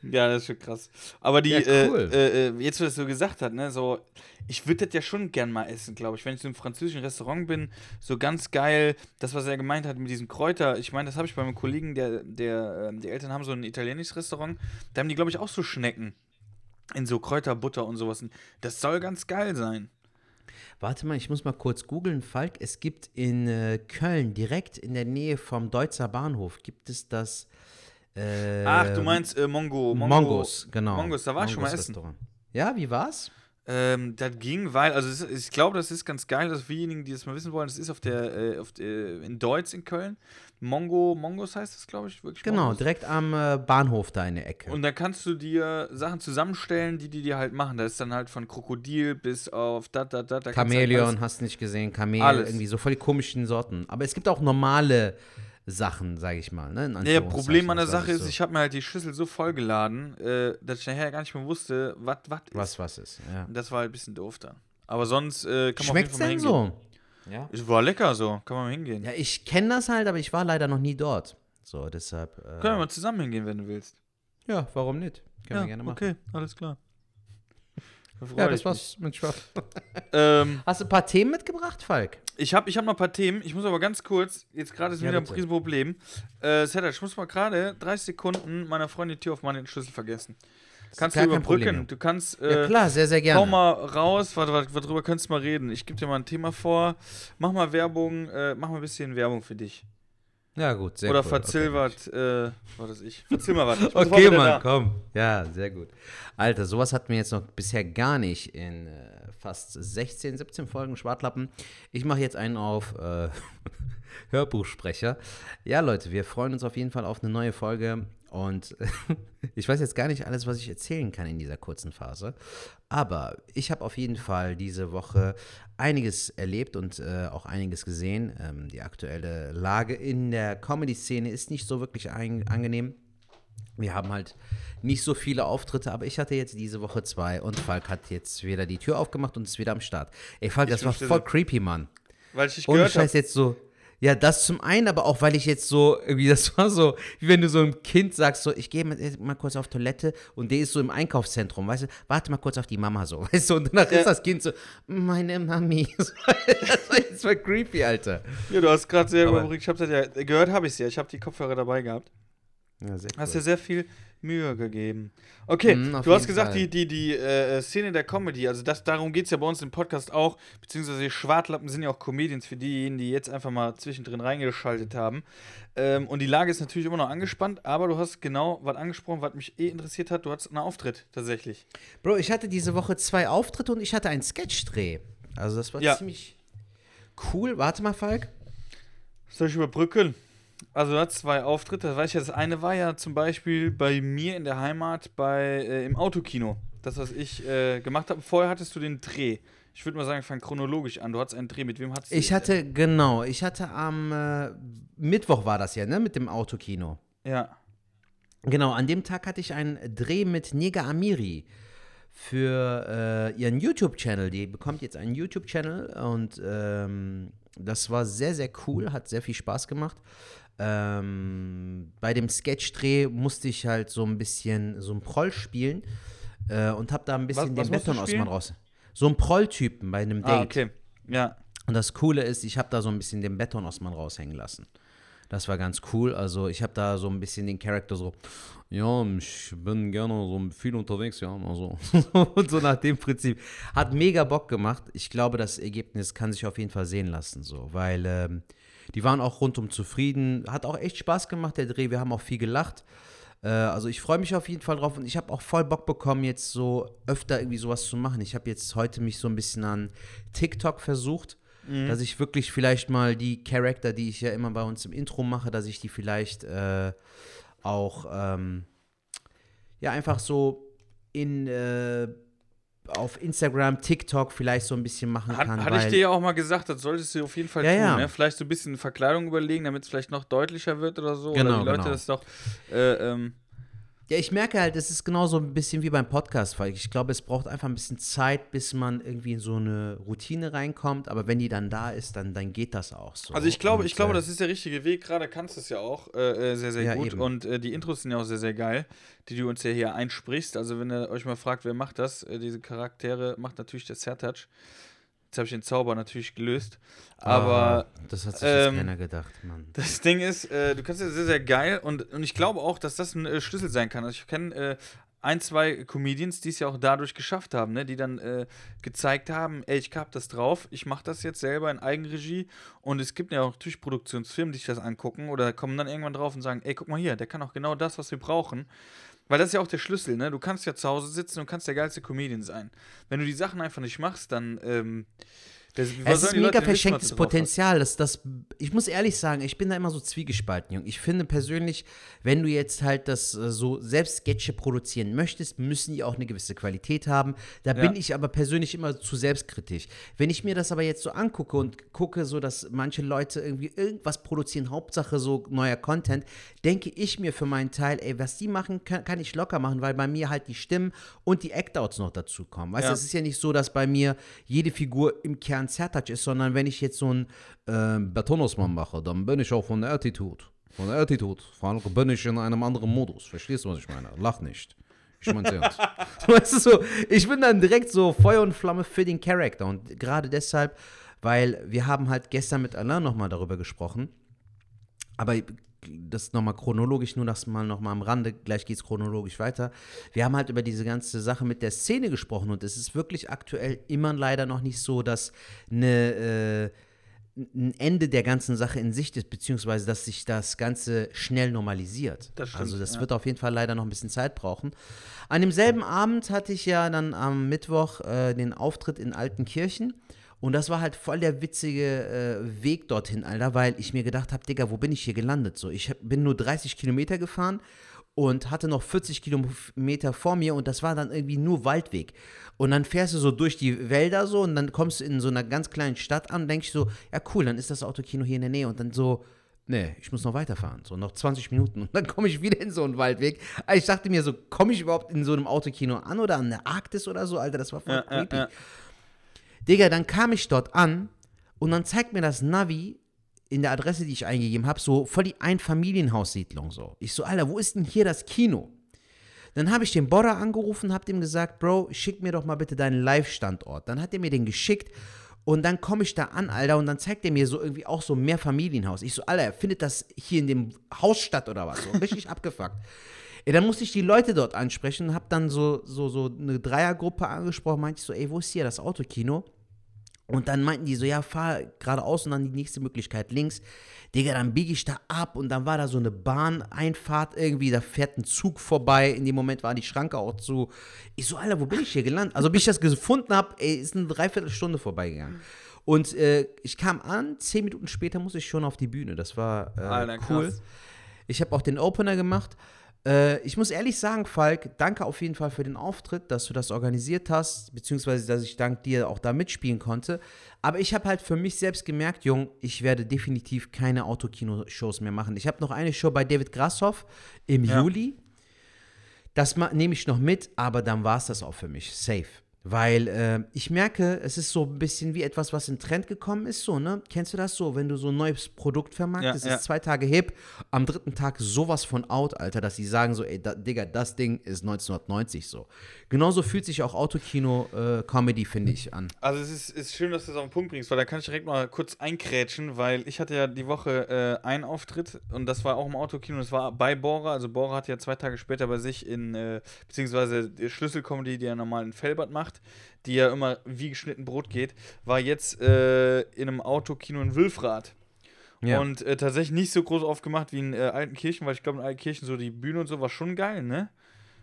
Ja, das ist schon krass. Aber die, Ja, cool. äh, äh, jetzt, wo das so gesagt hat, ne, so, ich würde das ja schon gern mal essen, glaube ich. Wenn ich so im französischen Restaurant bin, so ganz geil, das, was er gemeint hat mit diesen Kräuter, ich meine, das habe ich bei meinem Kollegen, der, der, ähm, die Eltern haben so ein italienisches Restaurant, da haben die, glaube ich, auch so Schnecken. In so Kräuterbutter und sowas. Das soll ganz geil sein. Warte mal, ich muss mal kurz googeln, Falk. Es gibt in äh, Köln, direkt in der Nähe vom Deutzer Bahnhof, gibt es das. Äh, Ach, du meinst äh, Mongo, Mongo. Mongos, genau. Mongos, da war ich schon mal essen. Ja, wie war's? Ähm, das ging, weil, also es, ich glaube, das ist ganz geil, dass diejenigen, die das mal wissen wollen, das ist auf der, äh, auf der in Deutz in Köln. Mongo, Mongos heißt das, glaube ich, wirklich. Genau, Mongos. direkt am äh, Bahnhof da in der Ecke. Und da kannst du dir Sachen zusammenstellen, die die dir halt machen. Da ist dann halt von Krokodil bis auf dat, dat, dat. da kannst du halt Chamäleon, alles- hast nicht gesehen, Kamel, Alles. irgendwie so voll die komischen Sorten. Aber es gibt auch normale Sachen, sage ich mal. Ne? Ja. Problem an der Sache nicht ist, so, ich habe mir halt die Schüssel so vollgeladen, äh, dass ich nachher gar nicht mehr wusste, was was ist. was was ist. Ja. Das war halt ein bisschen doof dann. Aber sonst äh, kann man Schmeckt's auf jeden denn Fall mal hingehen. so? Ja. Es war lecker so, kann man mal hingehen. Ja, ich kenne das halt, aber ich war leider noch nie dort. So, deshalb. Äh, Können wir mal zusammen hingehen, wenn du willst. ja, warum nicht? Können wir gerne machen. okay, alles klar. Da Ja, das war's mit Schwab. Ähm, Hast du ein paar Themen mitgebracht, Falk? Ich habe ich hab noch ein paar Themen. Ich muss aber ganz kurz, jetzt gerade ist Ja, wieder ein. Riesenproblem. Äh, Setter, ich muss mal gerade 30 Sekunden meiner Freundin Tür aufmachen, den Schlüssel vergessen. Kannst du überbrücken? Problem. Du kannst. ja, Äh, klar, sehr, sehr gerne. Hau mal raus, warte, warte, worüber könntest du mal reden? Ich gebe dir mal ein Thema vor. Mach mal Werbung, äh, mach mal ein bisschen Werbung für dich. Ja, gut, sehr Oder cool. verzähl Okay. was, äh, was weiß ich. Mal was. Okay, Mann, da. komm. Ja, sehr gut. Alter, sowas hatten wir jetzt noch bisher gar nicht in äh, fast 16, 17 Folgen Schwartlappen. Ich mache jetzt einen auf äh, Hörbuchsprecher. Ja, Leute, wir freuen uns auf jeden Fall auf eine neue Folge. Und ich weiß jetzt gar nicht alles, was ich erzählen kann in dieser kurzen Phase. Aber ich habe auf jeden Fall diese Woche einiges erlebt und äh, auch einiges gesehen. Ähm, die aktuelle Lage in der Comedy-Szene ist nicht so wirklich angenehm. Wir haben halt nicht so viele Auftritte, aber ich hatte jetzt diese Woche zwei und Falk hat jetzt wieder die Tür aufgemacht und ist wieder am Start. Ey, Falk, das war voll creepy, Mann. Weil ich Ohne gehört habe. jetzt so. Ja, das zum einen, aber auch, weil ich jetzt so, irgendwie, das war so, wie wenn du so einem Kind sagst, so, ich gehe mal, mal kurz auf Toilette und der ist so im Einkaufszentrum, weißt du, warte mal kurz auf die Mama so, weißt du, und danach Ja. ist das Kind so, meine Mami. das war jetzt voll creepy, Alter. Ja, du hast gerade sehr überbrückt. Ich habe das ja, gehört habe ich ja. Ich habe die Kopfhörer dabei gehabt. Ja, sehr Hast cool. dir sehr viel Mühe gegeben. Okay, Mhm, du hast gesagt, Fall. die, die, die äh, Szene der Comedy, also das, darum geht es ja bei uns im Podcast auch, beziehungsweise die Schwartlappen sind ja auch Comedians für diejenigen, die jetzt einfach mal zwischendrin reingeschaltet haben. Ähm, und die Lage ist natürlich immer noch angespannt, aber du hast genau was angesprochen, was mich eh interessiert hat. Du hattest einen Auftritt tatsächlich. Bro, ich hatte diese Woche zwei Auftritte und ich hatte einen Sketchdreh. Also das war Ja. ziemlich cool. Warte mal, Falk. Soll ich überbrücken? Also, du hattest zwei Auftritte. Das weiß ich ja. Das eine war ja zum Beispiel bei mir in der Heimat bei, äh, im Autokino. Das, was ich äh, gemacht habe. Vorher hattest du den Dreh. Ich würde mal sagen, fang chronologisch an. Du hattest einen Dreh. Mit wem hattest du Ich hatte, genau, ich hatte am äh, Mittwoch war das ja, ne, mit dem Autokino. Ja. Genau, an dem Tag hatte ich einen Dreh mit Nega Amiri für äh, ihren YouTube-Channel. Die bekommt jetzt einen YouTube-Channel und ähm, das war sehr, sehr cool, hat sehr viel Spaß gemacht. Ähm, bei dem Sketch-Dreh musste ich halt so ein bisschen so ein Proll spielen äh, und habe da ein bisschen was den du Beton aus man raus. So ein Proll-Typen bei einem Date. Ah, okay. Ja. Und das Coole ist, ich habe da so ein bisschen den Beton-Osman raushängen lassen. Das war ganz cool. Also ich habe da so ein bisschen den Charakter so, ja, ich bin gerne so viel unterwegs, ja, also und so nach dem Prinzip. Hat mega Bock gemacht. Ich glaube, das Ergebnis kann sich auf jeden Fall sehen lassen, so, weil ähm, die waren auch rundum zufrieden. Hat auch echt Spaß gemacht, der Dreh. Wir haben auch viel gelacht. Äh, also ich freue mich auf jeden Fall drauf und ich habe auch voll Bock bekommen, jetzt so öfter irgendwie sowas zu machen. Ich habe jetzt heute mich so ein bisschen an TikTok versucht, dass ich wirklich vielleicht mal die Charakter, die ich ja immer bei uns im Intro mache, dass ich die vielleicht äh, auch ähm, ja einfach so in äh, auf Instagram, TikTok vielleicht so ein bisschen machen Hat, kann. hatte ich dir ja auch mal gesagt, das solltest du auf jeden Fall Ja, tun. ja. Ne? Vielleicht so ein bisschen Verkleidung überlegen, damit es vielleicht noch deutlicher wird oder so. Genau, oder die Leute genau. das doch. Äh, ähm, Ja, ich merke halt, es ist genauso ein bisschen wie beim Podcast, weil ich glaube, es braucht einfach ein bisschen Zeit, bis man irgendwie in so eine Routine reinkommt. Aber wenn die dann da ist, dann, dann geht das auch so. Also ich glaube, Und, ich glaube, äh, das ist der richtige Weg. Gerade kannst du es ja auch äh, äh, sehr, sehr Ja, gut. eben. Und äh, die Intros sind ja auch sehr, sehr geil, die du uns ja hier einsprichst. Also wenn ihr euch mal fragt, wer macht das, äh, diese Charaktere, macht natürlich der Sertac. Jetzt habe ich den Zauber natürlich gelöst. Aber ah, das hat sich ähm, keiner gedacht, Mann. das Ding ist, äh, du kannst ja sehr, sehr geil und, und ich glaube auch, dass das ein äh, Schlüssel sein kann. Also ich kenne äh, ein, zwei Comedians, die es ja auch dadurch geschafft haben, ne? die dann äh, gezeigt haben, ey, ich hab das drauf, ich mache das jetzt selber in Eigenregie und es gibt ja auch natürlich Produktionsfirmen, die sich das angucken oder kommen dann irgendwann drauf und sagen, ey, guck mal hier, der kann auch genau das, was wir brauchen. Weil das ist ja auch der Schlüssel, ne? Du kannst ja zu Hause sitzen und kannst der geilste Comedian sein. Wenn du die Sachen einfach nicht machst, dann, ähm, Das, Es ist Leute mega was verschenktes? Potenzial. Das, das, ich muss ehrlich sagen, ich bin da immer so zwiegespalten, Junge. Ich finde persönlich, wenn du jetzt halt das äh, so selbst Sketche produzieren möchtest, müssen die auch eine gewisse Qualität haben. Da bin ich aber persönlich immer zu selbstkritisch. Wenn ich mir das aber jetzt so angucke und gucke, so dass manche Leute irgendwie irgendwas produzieren, Hauptsache so neuer Content, denke ich mir für meinen Teil, ey, was die machen, kann, kann ich locker machen, weil bei mir halt die Stimmen und die Act-Outs noch dazu kommen. Weißt du, Ja. es ist ja nicht so, dass bei mir jede Figur im Kern Zertouch ist, sondern wenn ich jetzt so einen ähm, Betonosmann mache, dann bin ich auch von der Attitude. Von der Attitude. Vor allem bin ich in einem anderen Modus. Verstehst du, was ich meine? Lach nicht. Ich mein's ernst. weißt du so, ich bin dann direkt so Feuer und Flamme für den Charakter. Und gerade deshalb, weil wir haben halt gestern mit Alain nochmal darüber gesprochen. Aber das nochmal chronologisch, nur das mal nochmal am Rande, gleich geht es chronologisch weiter. Wir haben halt über diese ganze Sache mit der Szene gesprochen und es ist wirklich aktuell immer leider noch nicht so, dass eine, äh, ein Ende der ganzen Sache in Sicht ist, beziehungsweise dass sich das Ganze schnell normalisiert. Das stimmt, also das ja. wird auf jeden Fall leider noch ein bisschen Zeit brauchen. An demselben Abend hatte ich ja dann am Mittwoch äh, den Auftritt in Altenkirchen. Und das war halt voll der witzige äh, Weg dorthin, Alter, weil ich mir gedacht habe, Digga, wo bin ich hier gelandet? So, ich hab, bin nur 30 Kilometer gefahren und hatte noch 40 Kilometer vor mir und das war dann irgendwie nur Waldweg. Und dann fährst du so durch die Wälder so und dann kommst du in so einer ganz kleinen Stadt an und denkst so, ja cool, dann ist das Autokino hier in der Nähe und dann so, nee, ich muss noch weiterfahren, so noch 20 Minuten und dann komme ich wieder in so einen Waldweg. Also ich dachte mir so, komme ich überhaupt in so einem Autokino an oder an der Arktis oder so, Alter, das war voll Ja, ja, creepy. ja. Digga, dann kam ich dort an und dann zeigt mir das Navi in der Adresse, die ich eingegeben habe, so voll die Einfamilienhaussiedlung so. Ich so, Alter, wo ist denn hier das Kino? Dann habe ich den Border angerufen, habe dem gesagt, Bro, schick mir doch mal bitte deinen Live-Standort. Dann hat er mir den geschickt und dann komme ich da an, Alter, und dann zeigt er mir so irgendwie auch so mehr Familienhaus. Ich so, Alter, findet das hier in dem Haus statt oder was? So richtig abgefuckt. Ey, dann musste ich die Leute dort ansprechen und habe dann so, so, so eine Dreiergruppe angesprochen, meinte ich so, ey, wo ist hier das Autokino? Und dann meinten die so, ja, fahr geradeaus und dann die nächste Möglichkeit links. Digga, dann biege ich da ab und dann war da so eine Bahneinfahrt irgendwie, da fährt ein Zug vorbei. In dem Moment war die Schranke auch zu. Ich so, Alter, wo bin ich hier gelandet? Also, bis ich das gefunden habe, ist eine Dreiviertelstunde vorbeigegangen. Und äh, ich kam an, zehn Minuten später musste ich schon auf die Bühne. Das war äh, Alter, cool. krass. Ich habe auch den Opener gemacht. Äh, ich muss ehrlich sagen, Falk, danke auf jeden Fall für den Auftritt, dass du das organisiert hast, beziehungsweise dass ich dank dir auch da mitspielen konnte. Aber ich habe halt für mich selbst gemerkt, Jung, ich werde definitiv keine Autokino-Shows mehr machen. Ich habe noch eine Show bei David Grashoff im Ja. Juli. Das nehme ich noch mit, aber dann war es das auch für mich. Safe. Weil äh, ich merke, es ist so ein bisschen wie etwas, was in Trend gekommen ist, so, ne? Kennst du das so? Wenn du so ein neues Produkt vermarktest, Ja, ja. ist zwei Tage hip, am dritten Tag sowas von out, Alter, dass sie sagen so, ey, da, Digga, das Ding ist 1990 so. Genauso fühlt sich auch Autokino-Comedy, finde ich, an. Also es ist, ist schön, dass du das auf den Punkt bringst, weil da kann ich direkt mal kurz einkrätschen, weil ich hatte ja die Woche äh, einen Auftritt und das war auch im Autokino, das war bei Bora, also Bora hat ja zwei Tage später bei sich in, äh, beziehungsweise Schlüsselcomedy, die er normal in Felbert macht, die ja immer wie geschnitten Brot geht, war jetzt äh, in einem Autokino in Wülfrath. Ja. Und äh, tatsächlich nicht so groß aufgemacht wie in äh, Altenkirchen, weil ich glaube, in Altenkirchen so die Bühne und so war schon geil, ne?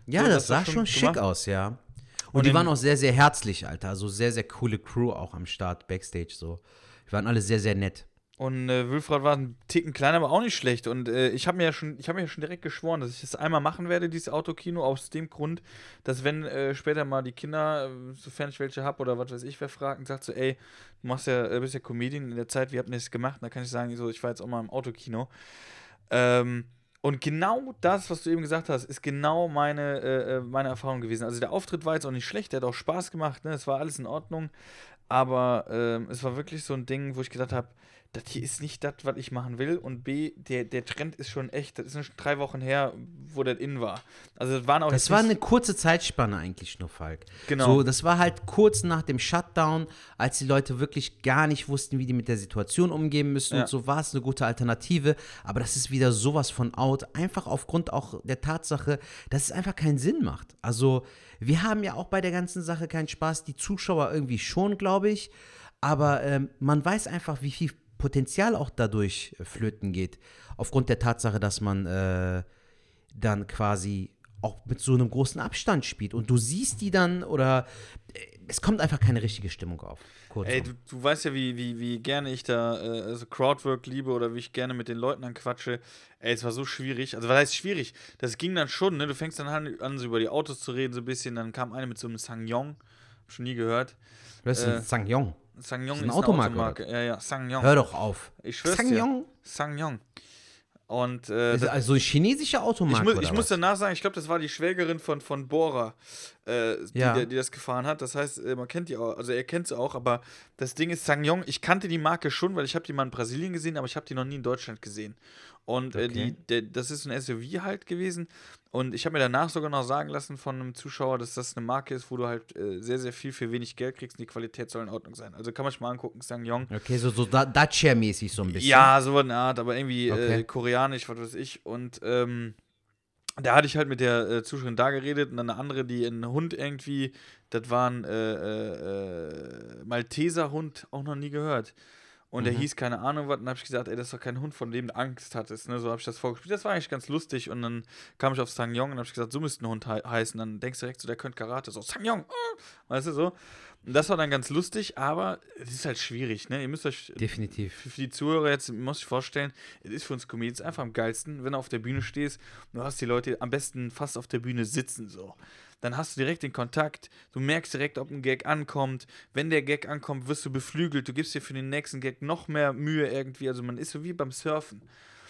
Ja, So, das das sah schon schon schick gemacht. aus, ja. Und, Und die waren auch sehr, sehr herzlich, Alter. Also sehr, sehr coole Crew auch am Start, Backstage so. Die waren alle sehr, sehr nett. Und äh, Wilfried war ein Ticken kleiner, aber auch nicht schlecht. Und äh, ich habe mir ja schon, habe mir ja schon direkt geschworen, dass ich das einmal machen werde, dieses Autokino, aus dem Grund, dass wenn äh, später mal die Kinder, äh, sofern ich welche habe oder was weiß ich, wer fragt und sagt so, ey, du machst ja, äh, bist ja Comedian in der Zeit, wie habt ihr das gemacht? Und da kann ich sagen, so, ich war jetzt auch mal im Autokino. Ähm, und genau das, was du eben gesagt hast, ist genau meine, äh, äh, meine Erfahrung gewesen. Also der Auftritt war jetzt auch nicht schlecht, der hat auch Spaß gemacht, ne? es war alles in Ordnung. Aber ähm, es war wirklich so ein Ding, wo ich gedacht habe, das hier ist nicht das, was ich machen will. Und B, der, der Trend ist schon echt, das ist schon drei Wochen her, wo das in war. Also das waren auch Das war eine kurze Zeitspanne eigentlich nur, Falk. Genau. So, das war halt kurz nach dem Shutdown, als die Leute wirklich gar nicht wussten, wie die mit der Situation umgehen müssen. Ja. Und so war es eine gute Alternative. Aber das ist wieder sowas von out. Einfach aufgrund auch der Tatsache, dass es einfach keinen Sinn macht. Also, wir haben ja auch bei der ganzen Sache keinen Spaß. Die Zuschauer irgendwie schon, glaube ich. Aber ähm, man weiß einfach, wie viel Potenzial auch dadurch äh, flöten geht. Aufgrund der Tatsache, dass man äh, dann quasi auch mit so einem großen Abstand spielt. Und du siehst die dann oder äh, es kommt einfach keine richtige Stimmung auf. Kurzum. Ey, du, du weißt ja, wie, wie, wie gerne ich da äh, also Crowdwork liebe oder wie ich gerne mit den Leuten dann quatsche. Ey, es war so schwierig. Also, was heißt schwierig? Das ging dann schon, ne? Du fängst dann an, an so über die Autos zu reden, so ein bisschen. Dann kam eine mit so einem Sangyong. Hab schon nie gehört. das ist äh, ein Sangyong. Sangyong Ist ist eine Automarke, Automarke. Ja, ja, Sangyong. Hör doch auf. Ich schwör's dir. Sangyong? Sangyong. Und äh, Ist also eine chinesische Automarke ich, mu oder ich muss was? danach sagen, ich glaube, das war die Schwägerin von, von Bora, äh, die, Ja. die, die das gefahren hat. Das heißt, äh, man kennt die auch, also er kennt sie auch, aber das Ding ist Sangyong. Ich kannte die Marke schon, weil ich habe die mal in Brasilien gesehen, aber ich habe die noch nie in Deutschland gesehen. Und äh, die, Okay. der, das ist ein SUV halt gewesen. Und ich habe mir danach sogar noch sagen lassen von einem Zuschauer, dass das eine Marke ist, wo du halt äh, sehr, sehr viel für wenig Geld kriegst und die Qualität soll in Ordnung sein. Also kann man sich mal angucken, Sangyong. Okay, so, so Da- Dacia-mäßig so ein bisschen. Ja, so eine Art, aber irgendwie Okay. äh, koreanisch, was weiß ich. Und ähm, da hatte ich halt mit der äh, Zuschauerin da geredet und dann eine andere, die einen Hund irgendwie, das war ein äh, äh, äh, Malteser-Hund, auch noch nie gehört. Und der Mhm. hieß keine Ahnung was, und dann habe ich gesagt, ey, das ist doch kein Hund, von dem du Angst hattest. Ne? So habe ich das vorgespielt. Das war eigentlich ganz lustig. Und dann kam ich auf Sangyong und habe ich gesagt, so müsste ein Hund hei heißen. Dann denkst du direkt so, der könnte Karate. So, Sangyong, ah! weißt du so. Und das war dann ganz lustig, aber es ist halt schwierig, ne? Ihr müsst euch Definitiv. für, für die Zuhörer jetzt muss ich vorstellen, es ist für uns Comedians einfach am geilsten, wenn du auf der Bühne stehst und du hast die Leute am besten fast auf der Bühne sitzen so. Dann hast du direkt den Kontakt, du merkst direkt, ob ein Gag ankommt. Wenn der Gag ankommt, wirst du beflügelt, du gibst dir für den nächsten Gag noch mehr Mühe irgendwie. Also man ist so wie beim Surfen.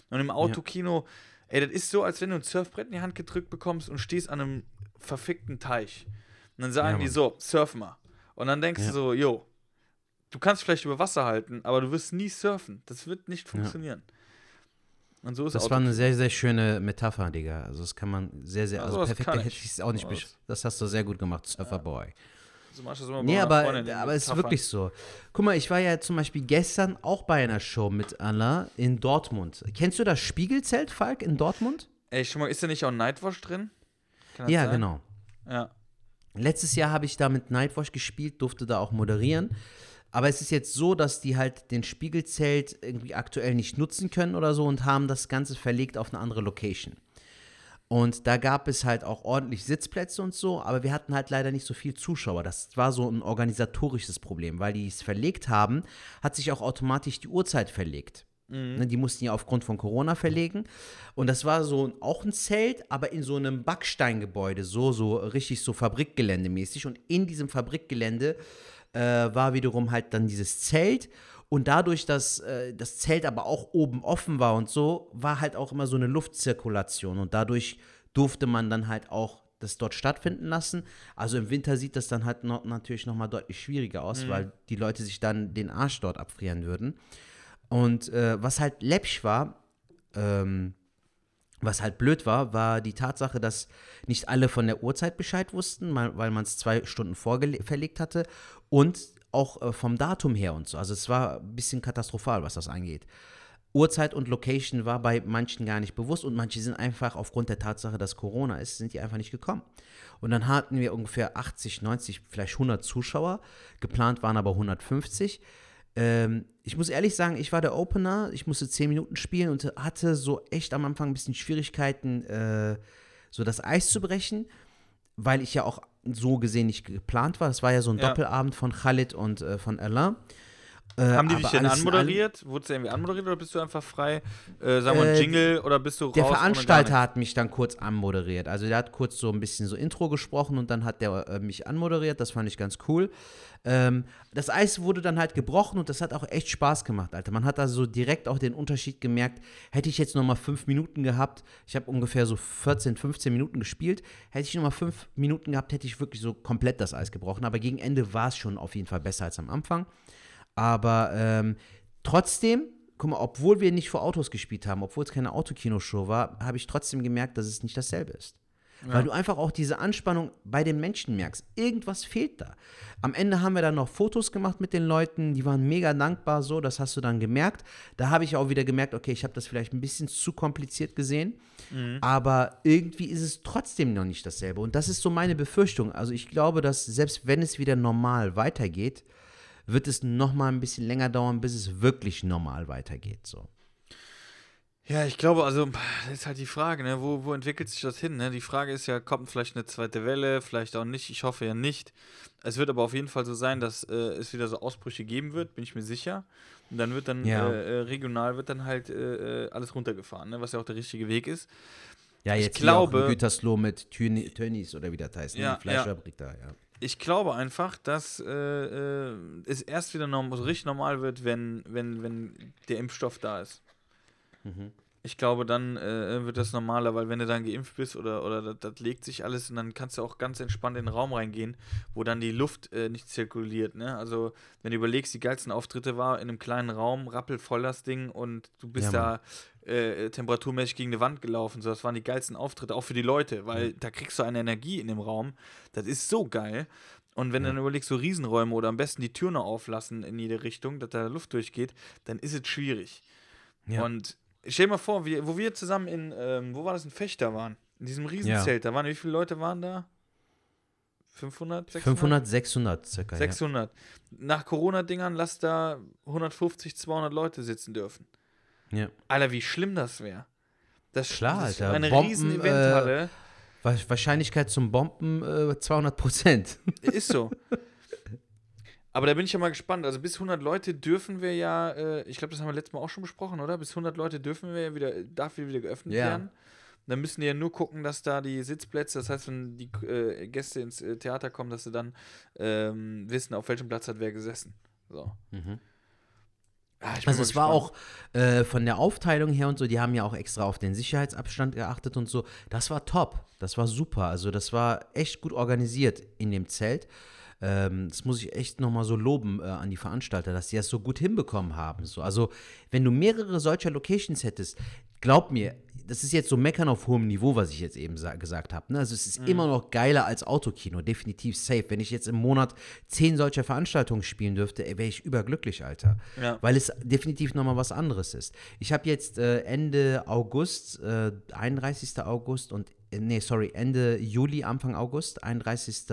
Und im Autokino, ey, das ist so, als wenn du ein Surfbrett in die Hand gedrückt bekommst und stehst an einem verfickten Teich. Und dann sagen Ja, die so, surf mal. Und dann denkst Ja. du so, yo, du kannst vielleicht über Wasser halten, aber du wirst nie surfen. Das wird nicht funktionieren. Und so ist Das Auto- war eine sehr, sehr schöne Metapher, Digga. Also das kann man sehr, sehr, Ja, also sowas perfekt hätte ich. es auch nicht besch- Das hast du sehr gut gemacht, Surferboy. so mach ich das immer bei Nee, meiner aber, Freundin, aber es ist wirklich so. Guck mal, ich war ja zum Beispiel gestern auch bei einer Show mit Anna in Dortmund. Kennst du das Spiegelzelt, Falk, in Dortmund? Ey, schon mal, ist da nicht auch Nightwash drin? Ja, sein? genau. Ja. Letztes Jahr habe ich da mit Nightwatch gespielt, durfte da auch moderieren. Aber es ist jetzt so, dass die halt den Spiegelzelt irgendwie aktuell nicht nutzen können oder so und haben das Ganze verlegt auf eine andere Location. Und da gab es halt auch ordentlich Sitzplätze und so, aber wir hatten halt leider nicht so viel Zuschauer. Das war so ein organisatorisches Problem, weil die es verlegt haben, hat sich auch automatisch die Uhrzeit verlegt. Ne, die mussten ja aufgrund von Corona verlegen. Und das war so auch ein Zelt, aber in so einem Backsteingebäude, so, so richtig so Fabrikgeländemäßig. Und in diesem Fabrikgelände äh, war wiederum halt dann dieses Zelt. Und dadurch, dass äh, das Zelt aber auch oben offen war und so, war halt auch immer so eine Luftzirkulation. Und dadurch durfte man dann halt auch das dort stattfinden lassen. Also im Winter sieht das dann halt noch, natürlich nochmal deutlich schwieriger aus, weil die Leute sich dann den Arsch dort abfrieren würden. Und äh, was halt läppsch war, ähm, was halt blöd war, war die Tatsache, dass nicht alle von der Uhrzeit Bescheid wussten, weil man es zwei Stunden vorverlegt hatte und auch äh, vom Datum her und so. Also es war ein bisschen katastrophal, was das angeht. Uhrzeit und Location war bei manchen gar nicht bewusst und manche sind einfach aufgrund der Tatsache, dass Corona ist, sind die einfach nicht gekommen. Und dann hatten wir ungefähr 80, 90, vielleicht 100 Zuschauer. Geplant waren aber 150. Ähm, ich muss ehrlich sagen, ich war der Opener. Ich musste 10 Minuten spielen und hatte so echt am Anfang ein bisschen Schwierigkeiten, äh, so das Eis zu brechen, weil ich ja auch so gesehen nicht geplant war. Es war ja so ein Ja. Doppelabend von Khalid und äh, von Alain. Äh, Haben die dich denn anmoderiert? Wurdest du irgendwie anmoderiert oder bist du einfach frei? Äh, sagen wir ein Äh, Jingle oder bist du Der raus? gar Veranstalter hat mich dann kurz anmoderiert. Also der hat kurz so ein bisschen so Intro gesprochen und dann hat der äh, mich anmoderiert. Das fand ich ganz cool. Ähm, das Eis wurde dann halt gebrochen und das hat auch echt Spaß gemacht, Alter. Man hat also direkt auch den Unterschied gemerkt. Hätte ich jetzt noch mal fünf Minuten gehabt, ich habe ungefähr so 14, 15 Minuten gespielt, hätte ich noch mal fünf Minuten gehabt, hätte ich wirklich so komplett das Eis gebrochen. Aber gegen Ende war es schon auf jeden Fall besser als am Anfang. Aber ähm, trotzdem, guck mal, obwohl wir nicht vor Autos gespielt haben, obwohl es keine Autokinoshow war, habe ich trotzdem gemerkt, dass es nicht dasselbe ist. Weil du einfach auch diese Anspannung bei den Menschen merkst. Irgendwas fehlt da. Am Ende haben wir dann noch Fotos gemacht mit den Leuten, die waren mega dankbar, so, das hast du dann gemerkt. Da habe ich auch wieder gemerkt, okay, ich habe das vielleicht ein bisschen zu kompliziert gesehen, aber irgendwie ist es trotzdem noch nicht dasselbe. Und das ist so meine Befürchtung. Also ich glaube, dass selbst wenn es wieder normal weitergeht, wird es noch mal ein bisschen länger dauern, bis es wirklich normal weitergeht. So. Ja, ich glaube, also das ist halt die Frage, ne? wo, wo entwickelt sich das hin? Ne? Die Frage ist ja, kommt vielleicht eine zweite Welle, vielleicht auch nicht. Ich hoffe ja nicht. Es wird aber auf jeden Fall so sein, dass äh, es wieder so Ausbrüche geben wird, bin ich mir sicher. Und dann wird dann Ja. äh, äh, regional wird dann halt äh, äh, alles runtergefahren, ne? was ja auch der richtige Weg ist. Ja, Ich jetzt glaube- hier auch Gütersloh mit Tönnies oder wie das heißt, ne? Ja, die Fleischfabrik da, ja. Ich glaube einfach, dass äh, es erst wieder norm richtig normal wird, wenn, wenn, wenn der Impfstoff da ist. Mhm. Ich glaube, dann äh, wird das normaler, weil wenn du dann geimpft bist oder, oder das, das legt sich alles und dann kannst du auch ganz entspannt in den Raum reingehen, wo dann die Luft äh, nicht zirkuliert. Ne? Also, wenn du überlegst, die geilsten Auftritte war in einem kleinen Raum, rappelvoll das Ding und du bist Ja, da äh, temperaturmäßig gegen eine Wand gelaufen. So, das waren die geilsten Auftritte, auch für die Leute, weil Mhm. da kriegst du eine Energie in dem Raum. Das ist so geil. Und wenn Ja. du dann überlegst, so Riesenräume oder am besten die Tür noch auflassen in jede Richtung, dass da Luft durchgeht, dann ist es schwierig. Ja. Und stell dir mal vor, wir, wo wir zusammen in, ähm, wo war das, in Fechter waren, in diesem Riesenzelt, da waren, wie viele Leute waren da? 500, 600? 500, 600 circa, 600. Nach Corona-Dingern lass da 150, 200 Leute sitzen dürfen. ja. ja. Alter, wie schlimm das wäre. Das, Klar, das ist Alter. eine Bomben, riesen äh, Eventhalle. Wa- Wahrscheinlichkeit zum Bomben äh, 200 Prozent. Ist so. Aber da bin ich ja mal gespannt. Also bis 100 Leute dürfen wir ja, äh, ich glaube, das haben wir letztes Mal auch schon besprochen, oder? Bis 100 Leute dürfen wir ja wieder, darf wieder geöffnet Ja. werden. Dann müssen die ja nur gucken, dass da die Sitzplätze, das heißt, wenn die äh, Gäste ins äh, Theater kommen, dass sie dann ähm, wissen, auf welchem Platz hat wer gesessen. So. Mhm. Ah, Also es war auch äh, von der Aufteilung her und so, die haben ja auch extra auf den Sicherheitsabstand geachtet und so. Das war top. Das war super. Also das war echt gut organisiert in dem Zelt. Ähm, das muss ich echt nochmal so loben äh, an die Veranstalter, dass die das so gut hinbekommen haben. So, also wenn du mehrere solcher Locations hättest, glaub mir, das ist jetzt so Meckern auf hohem Niveau, was ich jetzt eben sa gesagt habe. Ne? Also es ist immer noch geiler als Autokino, definitiv safe. Wenn ich jetzt im Monat zehn solcher Veranstaltungen spielen dürfte, wäre ich überglücklich, Alter Ja. weil es definitiv nochmal was anderes ist. Ich habe jetzt äh, Ende August, äh, 31. August und, nee, sorry, Ende Juli, Anfang August, 31.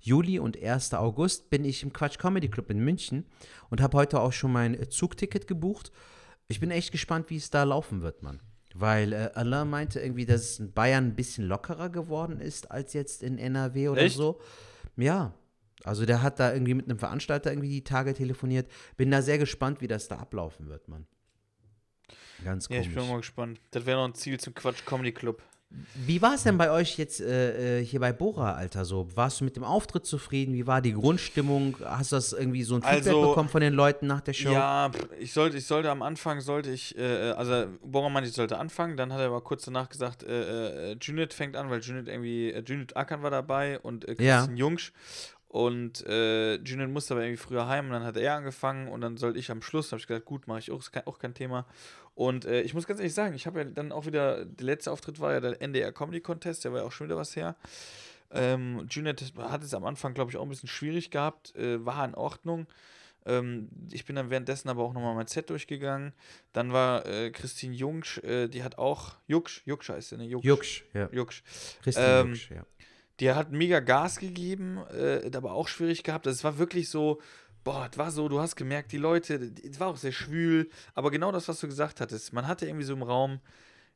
Juli und 1. August bin ich im Quatsch Comedy Club in München und habe heute auch schon mein äh, Zugticket gebucht. Ich bin echt gespannt, wie es da laufen wird, Mann. Weil äh, Alain meinte irgendwie, dass es in Bayern ein bisschen lockerer geworden ist als jetzt in NRW oder Echt? so. Ja, also der hat da irgendwie mit einem Veranstalter irgendwie die Tage telefoniert. Bin da sehr gespannt, wie das da ablaufen wird, Mann. Ganz Ja, ich bin komisch. mal gespannt. Das wäre noch ein Ziel zum Quatsch Comedy Club. Wie war es denn bei euch jetzt äh, äh, hier bei Bora, Alter? So, warst du mit dem Auftritt zufrieden? Wie war die Grundstimmung? Hast du das irgendwie so ein Feedback Also, bekommen von den Leuten nach der Show? Ja, ich sollte, ich sollte am Anfang, sollte ich, äh, also Boron meinte, ich sollte anfangen, dann hat er aber kurz danach gesagt, äh, äh, Junit fängt an, weil Junit irgendwie, äh, Junit Akan war dabei und äh, Ja. Christian Jungsch und äh, Junit musste aber irgendwie früher heim und dann hat er angefangen und dann sollte ich am Schluss, habe ich gesagt, gut, mache ich auch, ist kein, auch kein Thema. Und äh, ich muss ganz ehrlich sagen, ich habe ja dann auch wieder, der letzte Auftritt war ja der NDR Comedy Contest, der war ja auch schon wieder was her. Ähm, Junet hat es am Anfang, glaube ich, auch ein bisschen schwierig gehabt, äh, war in Ordnung. Ähm, ich bin dann währenddessen aber auch nochmal mein Set durchgegangen. Dann war äh, Christine Jungsch, äh, die hat auch, Jucksch, Jucksch heißt sie, ne? Jucksch. Jucksch, ja. Jucksch. Christian Ähm, Jucksch, ja. Die hat mega Gas gegeben, äh, aber auch schwierig gehabt. Es war wirklich so, boah, es war so, du hast gemerkt, die Leute, es war auch sehr schwül, aber genau das, was du gesagt hattest. Man hatte irgendwie so im Raum,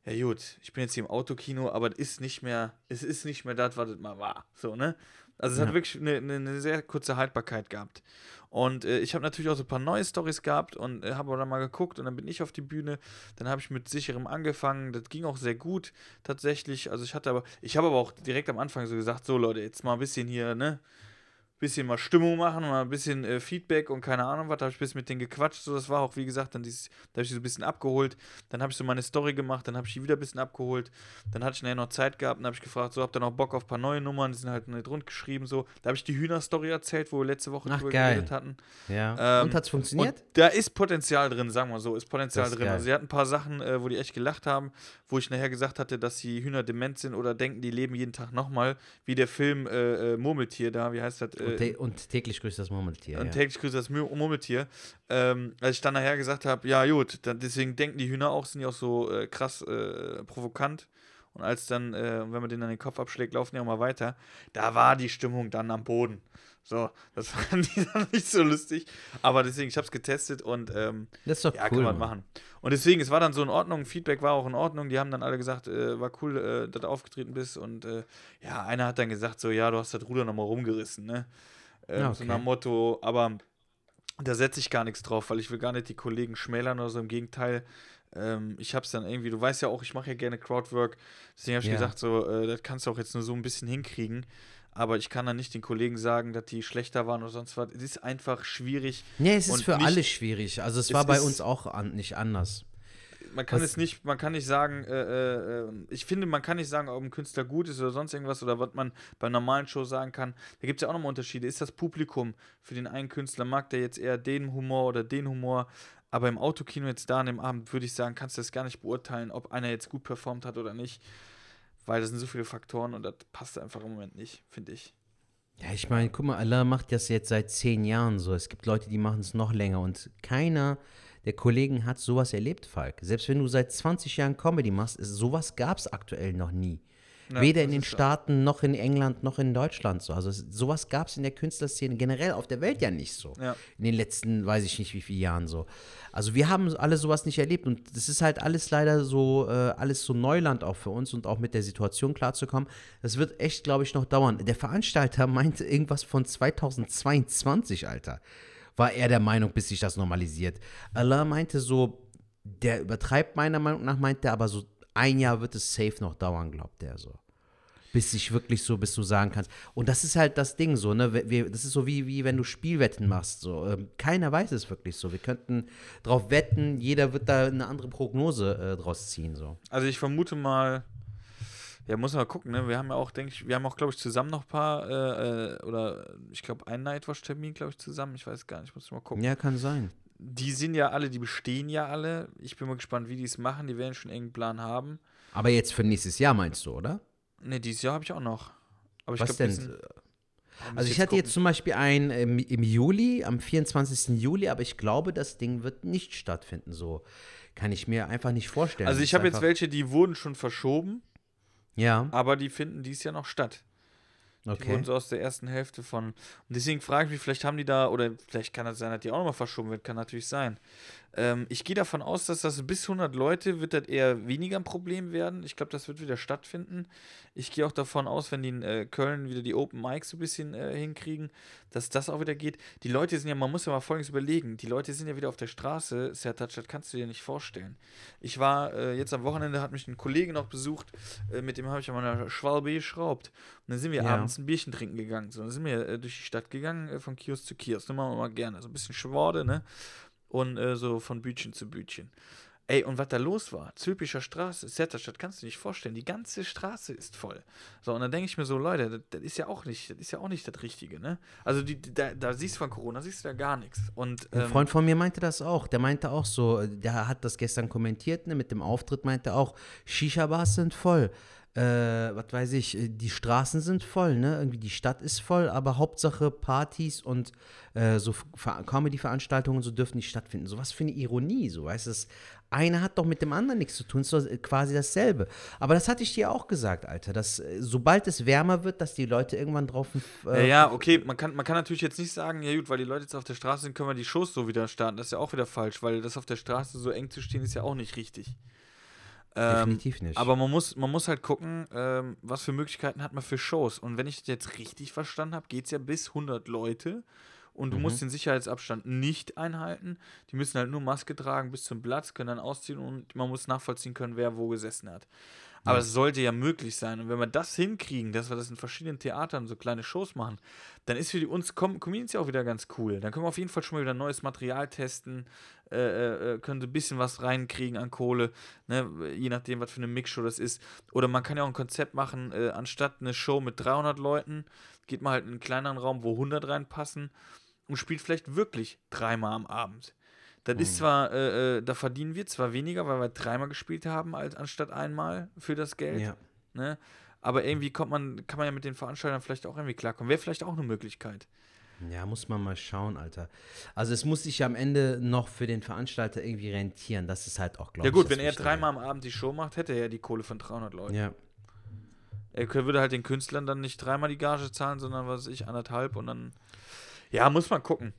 ja gut, ich bin jetzt hier im Autokino, aber es ist nicht mehr, es ist nicht mehr das, was es mal war. So, ne? Also es Ja. hat wirklich eine, eine, eine sehr kurze Haltbarkeit gehabt. Und äh, ich habe natürlich auch so ein paar neue Stories gehabt und äh, habe dann mal geguckt und dann bin ich auf die Bühne. Dann habe ich mit sicherem angefangen. Das ging auch sehr gut tatsächlich. Also ich hatte aber, ich habe aber auch direkt am Anfang so gesagt, so Leute, jetzt mal ein bisschen hier, ne? Bisschen mal Stimmung machen, mal ein bisschen äh, Feedback und keine Ahnung was. Da habe ich ein bisschen mit denen gequatscht. So, das war auch, wie gesagt, dann dieses, da habe ich sie so ein bisschen abgeholt. Dann habe ich so meine Story gemacht, dann habe ich die wieder ein bisschen abgeholt. Dann hatte ich nachher noch Zeit gehabt und habe ich gefragt, so, habt ihr noch Bock auf ein paar neue Nummern? Die sind halt nicht rund geschrieben, so. Da habe ich die Hühner-Story erzählt, wo wir letzte Woche Ach, drüber geil. geredet hatten. ja. ähm, und hat's funktioniert? Und da ist Potenzial drin, sagen wir so, ist Potenzial ist drin. geil. Also sie hatten ein paar Sachen, äh, wo die echt gelacht haben, wo ich nachher gesagt hatte, dass die Hühner dement sind oder denken, die leben jeden Tag nochmal, wie der Film äh, äh, Murmeltier da, wie heißt das? Und, Äh, und täglich grüßt das Murmeltier. und ja. täglich grüßt das Mur- Murmeltier. Ähm, als ich dann nachher gesagt habe, ja gut, dann, deswegen denken die Hühner auch, sind die auch so äh, krass äh, provokant Und als dann, äh, wenn man den an den Kopf abschlägt, laufen die auch mal weiter. Da war die Stimmung dann am Boden. So, das fanden die dann nicht so lustig. Aber deswegen, ich habe es getestet und ähm, Das ist doch ja, cool. kann man machen. Und deswegen, es war dann so in Ordnung, Feedback war auch in Ordnung. Die haben dann alle gesagt, äh, war cool, äh, dass du aufgetreten bist. Und äh, ja, einer hat dann gesagt, so, ja, du hast das Ruder nochmal rumgerissen, ne? Ähm, Ja, So okay. nach Motto, aber da setze ich gar nichts drauf, weil ich will gar nicht die Kollegen schmälern oder so. Im Gegenteil, ähm, ich hab's dann irgendwie, du weißt ja auch, ich mache ja gerne Crowdwork. Deswegen habe ich Ja. gesagt, so, äh, das kannst du auch jetzt nur so ein bisschen hinkriegen. Aber ich kann dann nicht den Kollegen sagen, dass die schlechter waren oder sonst was. Es ist einfach schwierig. Nee, es ist für nicht- alle schwierig. Also es, Es war bei ist- uns auch an, nicht anders. man kann Was- es nicht, man kann nicht sagen, äh, äh, ich finde, man kann nicht sagen, ob ein Künstler gut ist oder sonst irgendwas oder was man bei normalen Shows sagen kann. Da gibt es ja auch nochmal Unterschiede. Ist das Publikum für den einen Künstler, mag der jetzt eher den Humor oder den Humor? Aber im Autokino jetzt da an dem Abend würde ich sagen, kannst du das gar nicht beurteilen, ob einer jetzt gut performt hat oder nicht. Weil das sind so viele Faktoren und das passt einfach im Moment nicht, finde ich. Ja, ich meine, guck mal, Allah macht das jetzt seit zehn Jahren so. Es gibt Leute, die machen es noch länger und keiner der Kollegen hat sowas erlebt, Falk. Selbst wenn du seit 20 Jahren Comedy machst, sowas gab es aktuell noch nie. Ja, Weder in den ist so. Staaten, noch in England, noch in Deutschland so. Also es, sowas gab es in der Künstlerszene generell auf der Welt ja nicht so. Ja. In den letzten, weiß ich nicht wie viele Jahren so. Also wir haben alle sowas nicht erlebt und das ist halt alles leider so, äh, alles so Neuland auch für uns und auch mit der Situation klarzukommen. Das wird echt, glaube ich, noch dauern. Der Veranstalter meinte irgendwas von 2022, Alter. War er der Meinung, bis sich das normalisiert. Allah meinte so, der übertreibt meiner Meinung nach, meint er, aber so ein Jahr wird es safe noch dauern, glaubt er so. Bis sich wirklich so, bis du sagen kannst. Und das ist halt das Ding so, ne? Wir- das ist so wie, wie wenn du Spielwetten machst. So. Ähm, keiner weiß es wirklich so. Wir könnten drauf wetten, jeder wird da eine andere Prognose äh, draus ziehen. So. Also ich vermute mal, ja, muss man mal gucken, ne? Wir haben ja auch, denke ich, wir haben auch, glaube ich, zusammen noch ein paar, äh, äh, oder ich glaube, einen Nightwatch-Termin, glaube ich, zusammen. Ich weiß gar nicht, muss mal gucken. Ja, kann sein. Die sind ja alle, die bestehen ja alle. Ich bin mal gespannt, wie die es machen. Die werden schon einen engen Plan haben. Aber jetzt für nächstes Jahr meinst du, oder? Ne, dieses Jahr habe ich auch noch. Aber ich Was glaube, denn? Also ich hatte jetzt zum Beispiel einen ähm, im Juli, am 24. Juli, aber ich glaube, das Ding wird nicht stattfinden. So kann ich mir einfach nicht vorstellen. Also ich habe jetzt welche, die wurden schon verschoben, Ja, aber die finden dies Jahr noch statt. Die okay. wurden so aus der ersten Hälfte von. Und deswegen frage ich mich, vielleicht haben die da, oder vielleicht kann das sein, dass die auch nochmal verschoben wird, kann natürlich sein. Ähm, ich gehe davon aus, dass das bis 100 Leute wird das eher weniger ein Problem werden. Ich glaube, das wird wieder stattfinden. Ich gehe auch davon aus, wenn die in äh, Köln wieder die Open Mics so ein bisschen äh, hinkriegen, dass das auch wieder geht. Die Leute sind ja, man muss ja mal Folgendes überlegen, die Leute sind ja wieder auf der Straße, Sertac, das kannst du dir nicht vorstellen. Ich war äh, jetzt am Wochenende, hat mich ein Kollege noch besucht, äh, mit dem habe ich an meiner Schwalbe geschraubt. Und dann sind wir Ja. abends ein Bierchen trinken gegangen. So, dann sind wir äh, durch die Stadt gegangen, äh, von Kiosk zu Kiosk. Das machen wir mal gerne. So ein bisschen Schworde, ne? Und äh, so von Bütchen zu Bütchen. Ey, und was da los war, Zülpischer Straße, Zetterstadt, kannst du dir nicht vorstellen, die ganze Straße ist voll. So, und dann denke ich mir so, Leute, das, das ist ja auch nicht, das ist ja auch nicht das Richtige, ne? Also die, da, da siehst du von Corona, siehst du da gar nichts. Und Ein ähm, Freund von mir meinte das auch. Der meinte auch so, der hat das gestern kommentiert, ne, mit dem Auftritt meinte auch, Shisha-Bars sind voll. Äh, was weiß ich, äh, die Straßen sind voll, ne? Irgendwie die Stadt ist voll, aber Hauptsache Partys und äh, so Ver- Comedy-Veranstaltungen so dürfen nicht stattfinden. So was für eine Ironie, so weißt du. Einer hat doch mit dem anderen nichts zu tun, ist doch quasi dasselbe. Aber das hatte ich dir auch gesagt, Alter, dass äh, sobald es wärmer wird, dass die Leute irgendwann drauf. Ja, Äh, ja, okay, man kann, man kann natürlich jetzt nicht sagen, ja gut, weil die Leute jetzt auf der Straße sind, können wir die Shows so wieder starten. Das ist ja auch wieder falsch, weil das auf der Straße so eng zu stehen, ist ja auch nicht richtig. Ähm, Definitiv nicht. Aber man muss, man muss halt gucken, ähm, was für Möglichkeiten hat man für Shows. Und wenn ich das jetzt richtig verstanden habe, geht es ja bis 100 Leute. Und du Mhm. musst den Sicherheitsabstand nicht einhalten. Die müssen halt nur Maske tragen bis zum Platz, können dann ausziehen und man muss nachvollziehen können, wer wo gesessen hat. Aber es sollte ja möglich sein. Und wenn wir das hinkriegen, dass wir das in verschiedenen Theatern so kleine Shows machen, dann ist für die uns Com ja auch wieder ganz cool. Dann können wir auf jeden Fall schon mal wieder neues Material testen, äh, äh, äh, können so ein bisschen was reinkriegen an Kohle, ne? je nachdem, was für eine Mixshow das ist. Oder man kann ja auch ein Konzept machen, äh, anstatt eine Show mit 300 Leuten, geht man halt in einen kleineren Raum, wo 100 reinpassen und spielt vielleicht wirklich dreimal am Abend. Das ist zwar, äh, äh, da verdienen wir zwar weniger, weil wir dreimal gespielt haben, als anstatt einmal für das Geld. ja. Ne? Aber irgendwie kommt man, kann man ja mit den Veranstaltern vielleicht auch irgendwie klarkommen. Wäre vielleicht auch eine Möglichkeit. Ja, muss man mal schauen, Alter. Also es muss sich am Ende noch für den Veranstalter irgendwie rentieren. Das ist halt auch, glaube Ja ich, gut, das wenn er dreimal am Abend die Show macht, hätte er ja die Kohle von 300 Leuten. Ja. Er würde halt den Künstlern dann nicht dreimal die Gage zahlen, sondern was weiß ich, anderthalb und dann. Ja, muss man gucken.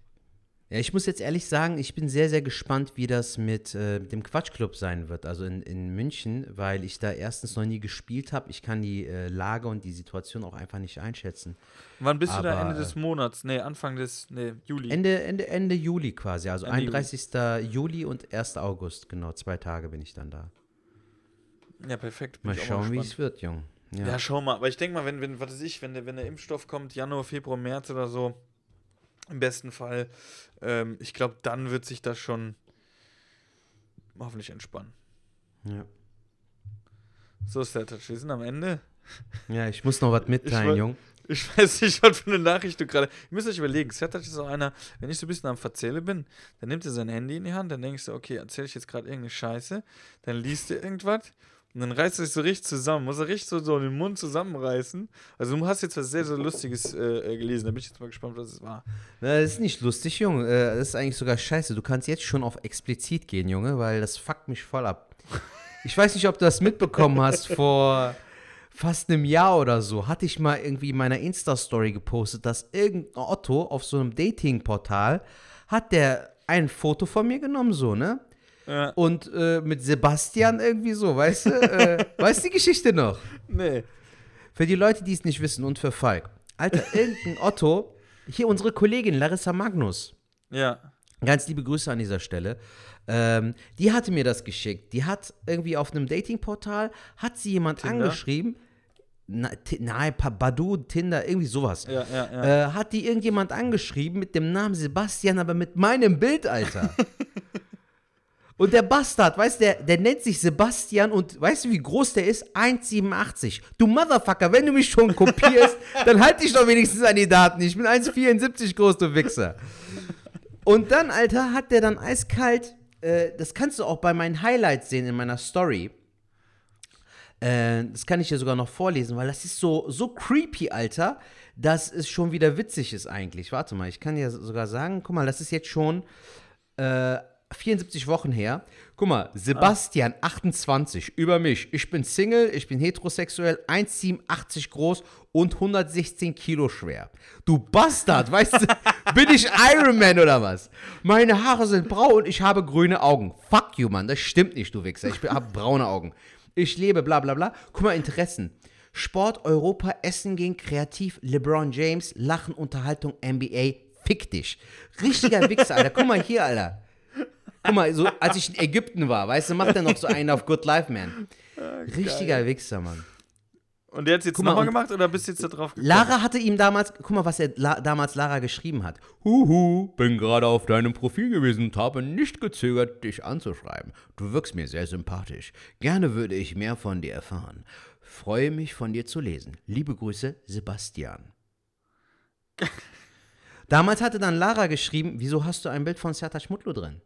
Ja, ich muss jetzt ehrlich sagen, ich bin sehr, sehr gespannt, wie das mit äh, dem Quatschclub sein wird, also in, in München, weil ich da erstens noch nie gespielt habe. Ich kann die äh, Lage und die Situation auch einfach nicht einschätzen. Wann bist du da Aber, Ende des Monats? Nee, Anfang des. Nee, Juli. Ende, Ende, Ende Juli quasi, also Ende Juli. 31. Juli und 1. August, genau, zwei Tage bin ich dann da. ja, perfekt. Bin Mal schauen, wie es wird, Jung. Ja. Ja. schau mal. Aber ich denke mal, wenn, wenn, was weiß ich, wenn der, wenn der Impfstoff kommt, Januar, Februar, März oder so, im besten Fall, ähm, ich glaube, dann wird sich das schon hoffentlich entspannen. ja. So Touch. Wir sind am Ende. ja, ich muss noch was mitteilen, Jung. Ich weiß nicht, was für eine Nachricht du gerade. Ihr müsst euch überlegen, Sertac ist auch einer, wenn ich so ein bisschen am Verzähle bin, dann nimmt er sein Handy in die Hand, dann denkst du, okay, erzähle ich jetzt gerade irgendeine Scheiße, dann liest er irgendwas und dann reißt er sich so richtig zusammen, muss er richtig so, so den Mund zusammenreißen. Also du hast jetzt was sehr, sehr Lustiges äh, äh, gelesen, da bin ich jetzt mal gespannt, was es war. Na, das ist nicht lustig, Junge. Äh, Das ist eigentlich sogar scheiße. Du kannst jetzt schon auf explizit gehen, Junge, weil das fuckt mich voll ab. Ich weiß nicht, ob du das mitbekommen hast. Vor fast einem Jahr oder so hatte ich mal irgendwie in meiner Insta-Story gepostet, dass irgendein Otto auf so einem Dating-Portal hat der ein Foto von mir genommen, so, ne? Ja. Und äh, mit Sebastian irgendwie so, weißt du? äh, weißt du die Geschichte noch? Nee. Für die Leute, die es nicht wissen und für Falk. Alter, irgendein Otto, hier unsere Kollegin Larissa Magnus, Ja. Ganz liebe Grüße an dieser Stelle. Ähm, die hatte mir das geschickt. Die hat irgendwie auf einem Datingportal, hat sie jemand Tinder? angeschrieben. Nein, Badu, Tinder, irgendwie sowas. Ja, ja, ja. Äh, hat die irgendjemand angeschrieben mit dem Namen Sebastian, aber mit meinem Bild, Alter. und der Bastard, weißt du, der, der nennt sich Sebastian und weißt du, wie groß der ist? 1,87. Du Motherfucker, wenn du mich schon kopierst, dann halt dich doch wenigstens an die Daten. Ich bin 1,74 groß, du Wichser. Und dann, Alter, hat der dann eiskalt, äh, das kannst du auch bei meinen Highlights sehen in meiner Story. Äh, das kann ich dir sogar noch vorlesen, weil das ist so, so creepy, Alter, dass es schon wieder witzig ist eigentlich. Warte mal, ich kann dir sogar sagen, guck mal, das ist jetzt schon äh, 74 Wochen her. Guck mal, Sebastian, 28, über mich. Ich bin Single, ich bin heterosexuell, 1,87 groß und 116 Kilo schwer. Du Bastard, weißt du, bin ich Iron Man oder was? Meine Haare sind braun und ich habe grüne Augen. Fuck you, Mann, das stimmt nicht, du Wichser. Ich habe braune Augen. Ich lebe, bla bla bla. Guck mal, Interessen. Sport, Europa, Essen gehen, kreativ, LeBron James, Lachen, Unterhaltung, NBA, fick dich. Richtiger Wichser, Alter. Guck mal hier, Alter. Guck mal, so als ich in Ägypten war, weißt du, macht er noch so einen auf Good Life, man. Richtiger Wichser, Mann. Und der hat es jetzt nochmal gemacht oder bist du jetzt da drauf gekommen? Lara hatte ihm damals, guck mal, was er La damals Lara geschrieben hat. Huhu, bin gerade auf deinem Profil gewesen und habe nicht gezögert, dich anzuschreiben. Du wirkst mir sehr sympathisch. Gerne würde ich mehr von dir erfahren. Freue mich, von dir zu lesen. Liebe Grüße, Sebastian. Damals hatte dann Lara geschrieben, wieso hast du ein Bild von Sertac Mutlu drin?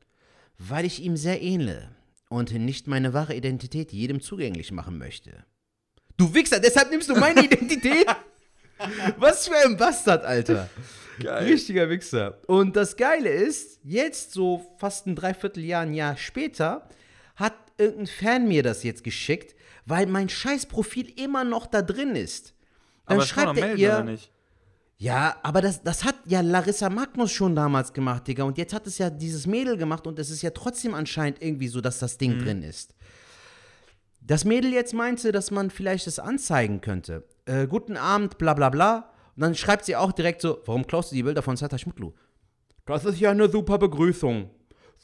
Weil ich ihm sehr ähnle und nicht meine wahre Identität jedem zugänglich machen möchte. Du Wichser, deshalb nimmst du meine Identität? Was für ein Bastard, Alter. Geil. Richtiger Wichser. Und das Geile ist, jetzt so fast ein Dreivierteljahr, ein Jahr später, hat irgendein Fan mir das jetzt geschickt, weil mein Scheißprofil immer noch da drin ist. Dann Aber schreibt er ihr, oder nicht? Ja, aber das, das hat ja Larissa Magnus schon damals gemacht, Digga. Und jetzt hat es ja dieses Mädel gemacht und es ist ja trotzdem anscheinend irgendwie so, dass das Ding drin ist. Das Mädel jetzt meinte, dass man vielleicht das anzeigen könnte. Äh, guten Abend, bla bla bla. Und dann schreibt sie auch direkt so, warum klaust du die Bilder von Sata Schmutlu? Das ist ja eine super Begrüßung.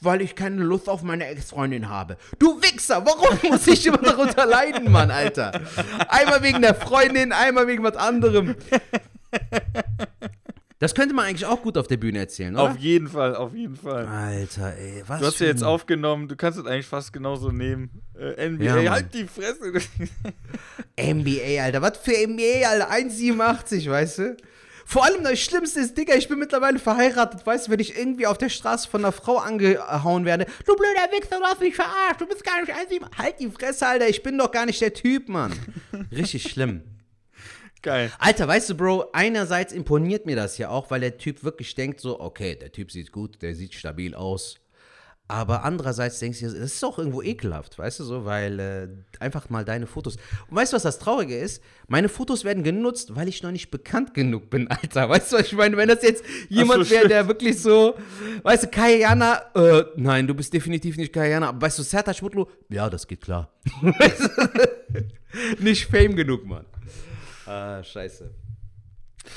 Weil ich keine Lust auf meine Ex-Freundin habe. Du Wichser, warum muss ich immer darunter leiden, Mann, Alter? Einmal wegen der Freundin, einmal wegen was anderem. Das könnte man eigentlich auch gut auf der Bühne erzählen, oder? Auf jeden Fall, auf jeden Fall. Alter, ey, was Du hast ja jetzt aufgenommen, du kannst es eigentlich fast genauso nehmen. Äh, NBA, Ja, halt die Fresse. NBA, Alter. Was für NBA, Alter? 1,87, weißt du? Vor allem das Schlimmste ist, Digga, ich bin mittlerweile verheiratet, weißt du, wenn ich irgendwie auf der Straße von einer Frau angehauen werde, du blöder Wichser, du hast mich verarscht, du bist gar nicht 1,87. Halt die Fresse, Alter, ich bin doch gar nicht der Typ, Mann. Richtig schlimm. Geil. Alter, weißt du, Bro, einerseits imponiert mir das ja auch, weil der Typ wirklich denkt so, okay, der Typ sieht gut, der sieht stabil aus. Aber andererseits denkst du, das ist auch irgendwo ekelhaft, weißt du so, weil äh, einfach mal deine Fotos. Und weißt du, was das Traurige ist? Meine Fotos werden genutzt, weil ich noch nicht bekannt genug bin, Alter. Weißt du, was ich meine? Wenn das jetzt jemand so, wäre, der wirklich so, weißt du, Kayana, äh, nein, du bist definitiv nicht Kayana, aber weißt du, Sertac Mutlu, ja, das geht klar. Nicht Fame genug, Mann. Ah, scheiße.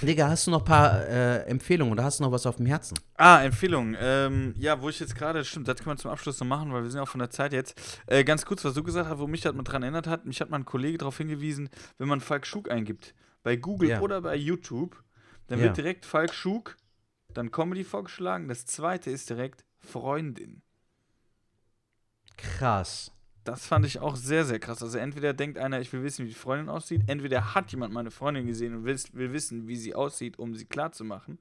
Digga, hast du noch ein paar äh, Empfehlungen oder hast du noch was auf dem Herzen? Ah, Empfehlung. Ähm, ja, wo ich jetzt gerade, stimmt, das können wir zum Abschluss noch machen, weil wir sind ja auch von der Zeit jetzt. Äh, ganz kurz, was du gesagt hast, wo mich das mal dran erinnert hat. Mich hat mal ein Kollege darauf hingewiesen, wenn man Falk Schug eingibt, bei Google Ja. oder bei YouTube, dann Ja. wird direkt Falk Schug, dann Comedy vorgeschlagen. Das zweite ist direkt Freundin. Krass. Das fand ich auch sehr, sehr krass. Also entweder denkt einer, ich will wissen, wie die Freundin aussieht, entweder hat jemand meine Freundin gesehen und will, will wissen, wie sie aussieht, um sie klar zu machen.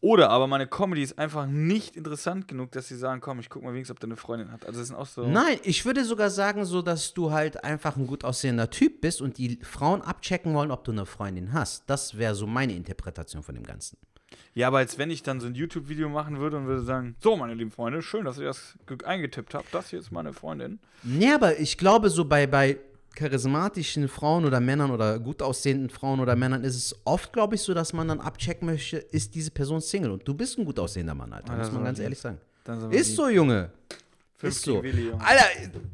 Oder aber meine Comedy ist einfach nicht interessant genug, dass sie sagen, komm, ich guck mal wenigstens, ob der eine Freundin hat. Also das sind auch so. Nein, ich würde sogar sagen, so, dass du halt einfach ein gut aussehender Typ bist und die Frauen abchecken wollen, ob du eine Freundin hast. Das wäre so meine Interpretation von dem Ganzen. Ja, aber als wenn ich dann so ein YouTube-Video machen würde und würde sagen, so, meine lieben Freunde, schön, dass ihr das ge- eingetippt habt. Das hier ist meine Freundin. Nee, aber ich glaube, so bei, bei charismatischen Frauen oder Männern oder gut aussehenden Frauen oder Männern ist es oft, glaube ich, so, dass man dann abchecken möchte, ist diese Person Single. Und du bist ein gut aussehender Mann, Alter. Ah, muss man ganz ehrlich sagen. Ist so, Junge. Ist so. Willi, Junge. Alter,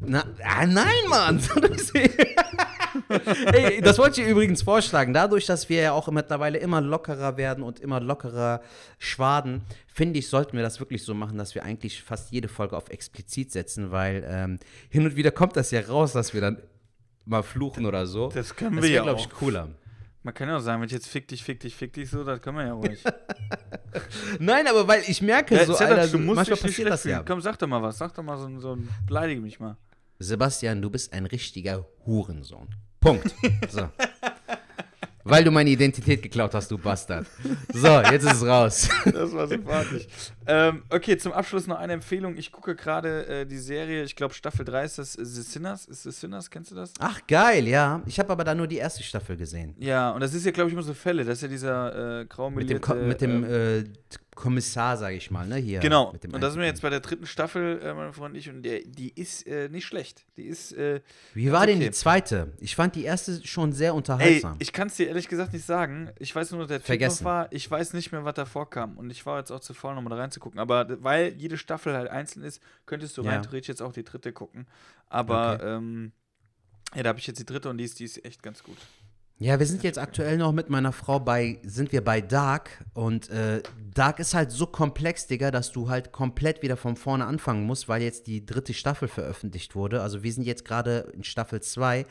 na, ah, nein, Mann. Ey, das wollte ich übrigens vorschlagen. Dadurch, dass wir ja auch mittlerweile immer lockerer werden und immer lockerer schwaden, finde ich, sollten wir das wirklich so machen, dass wir eigentlich fast jede Folge auf explizit setzen, weil ähm, hin und wieder kommt das ja raus, dass wir dann mal fluchen oder so. Das können das wir ja wäre, glaube ich, cooler. Man kann ja auch sagen, wenn ich jetzt fick dich, fick dich, fick dich so, das können wir ja ruhig. Nein, aber weil ich merke Ja, so, Alter, du musst manchmal passiert das ja. Komm, sag doch mal was. Sag doch mal so, ein- so ein, beleidige mich mal. Sebastian, du bist ein richtiger Hurensohn. Punkt. So. Weil du meine Identität geklaut hast, du Bastard. So, jetzt ist es raus. Das war sympathisch. ähm, okay, zum Abschluss noch eine Empfehlung. Ich gucke gerade äh, die Serie, ich glaube Staffel 3 ist das äh, The Sinners. Ist The Sinners, kennst du das? Ach, geil, ja. Ich habe aber da nur die erste Staffel gesehen. Ja, und das ist ja, glaube ich, immer so Fälle. Das ist ja dieser äh, Mit dem, graumelierte... Ko mit dem ähm, äh, Kommissar, sage ich mal, ne? Hier. Genau, Mit dem und das sind wir jetzt bei der dritten Staffel, äh, mein Freund und ich, und der, die ist äh, nicht schlecht. Die ist, äh, Wie war denn okay. die zweite? Ich fand die erste schon sehr ey, unterhaltsam. ich kann es dir ehrlich gesagt nicht sagen. Ich weiß nur, dass der Typ Vergessen. noch war. Ich weiß nicht mehr, was da vorkam. Und ich war jetzt auch zu faul, nochmal da reinzugucken. Aber weil jede Staffel halt einzeln ist, könntest du Ja. rein theoretisch jetzt auch die dritte gucken. Aber, Okay. ähm, ja, da habe ich jetzt die dritte und die ist, die ist echt ganz gut. Ja, wir sind jetzt aktuell noch mit meiner Frau bei, sind wir bei Dark und äh, Dark ist halt so komplex, Digga, dass du halt komplett wieder von vorne anfangen musst, weil jetzt die dritte Staffel veröffentlicht wurde. Also wir sind jetzt gerade in Staffel 2,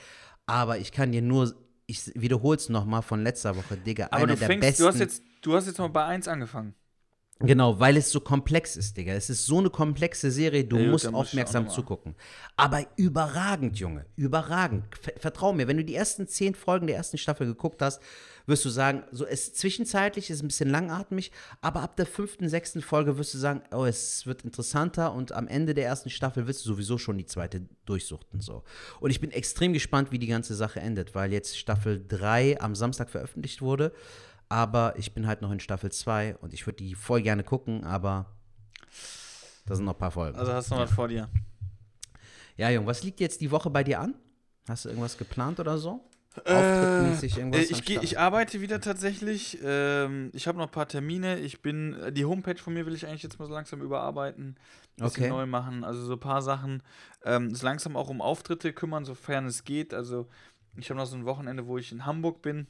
aber ich kann dir nur, ich wiederhole es nochmal von letzter Woche, Digga, Aber einer du der fängst, besten. du hast jetzt, du hast jetzt mal bei 1 angefangen. Genau, weil es so komplex ist, Digga. Es ist so eine komplexe Serie, du Ja, musst muss aufmerksam zugucken. Aber überragend, Junge. Überragend. Ver vertrau mir, wenn du die ersten zehn Folgen der ersten Staffel geguckt hast, wirst du sagen, so es zwischenzeitlich ist ein bisschen langatmig, aber ab der fünften, sechsten Folge wirst du sagen, oh, es wird interessanter und am Ende der ersten Staffel wirst du sowieso schon die zweite durchsuchten. So. Und ich bin extrem gespannt, wie die ganze Sache endet, weil jetzt Staffel 3 am Samstag veröffentlicht wurde. Aber ich bin halt noch in Staffel 2 und ich würde die voll gerne gucken, aber da sind noch ein paar Folgen. Also hast du noch was vor dir. ja, Jung, was liegt jetzt die Woche bei dir an? Hast du irgendwas geplant oder so? Auftrittmäßig irgendwas? Äh, am ich, geh, ich arbeite wieder tatsächlich. Ähm, ich habe noch ein paar Termine. Ich bin äh, die Homepage von mir will ich eigentlich jetzt mal so langsam überarbeiten, ein bisschen Okay. neu machen. Also so ein paar Sachen. Ähm, so langsam auch um Auftritte kümmern, sofern es geht. Also ich habe noch so ein Wochenende, wo ich in Hamburg bin.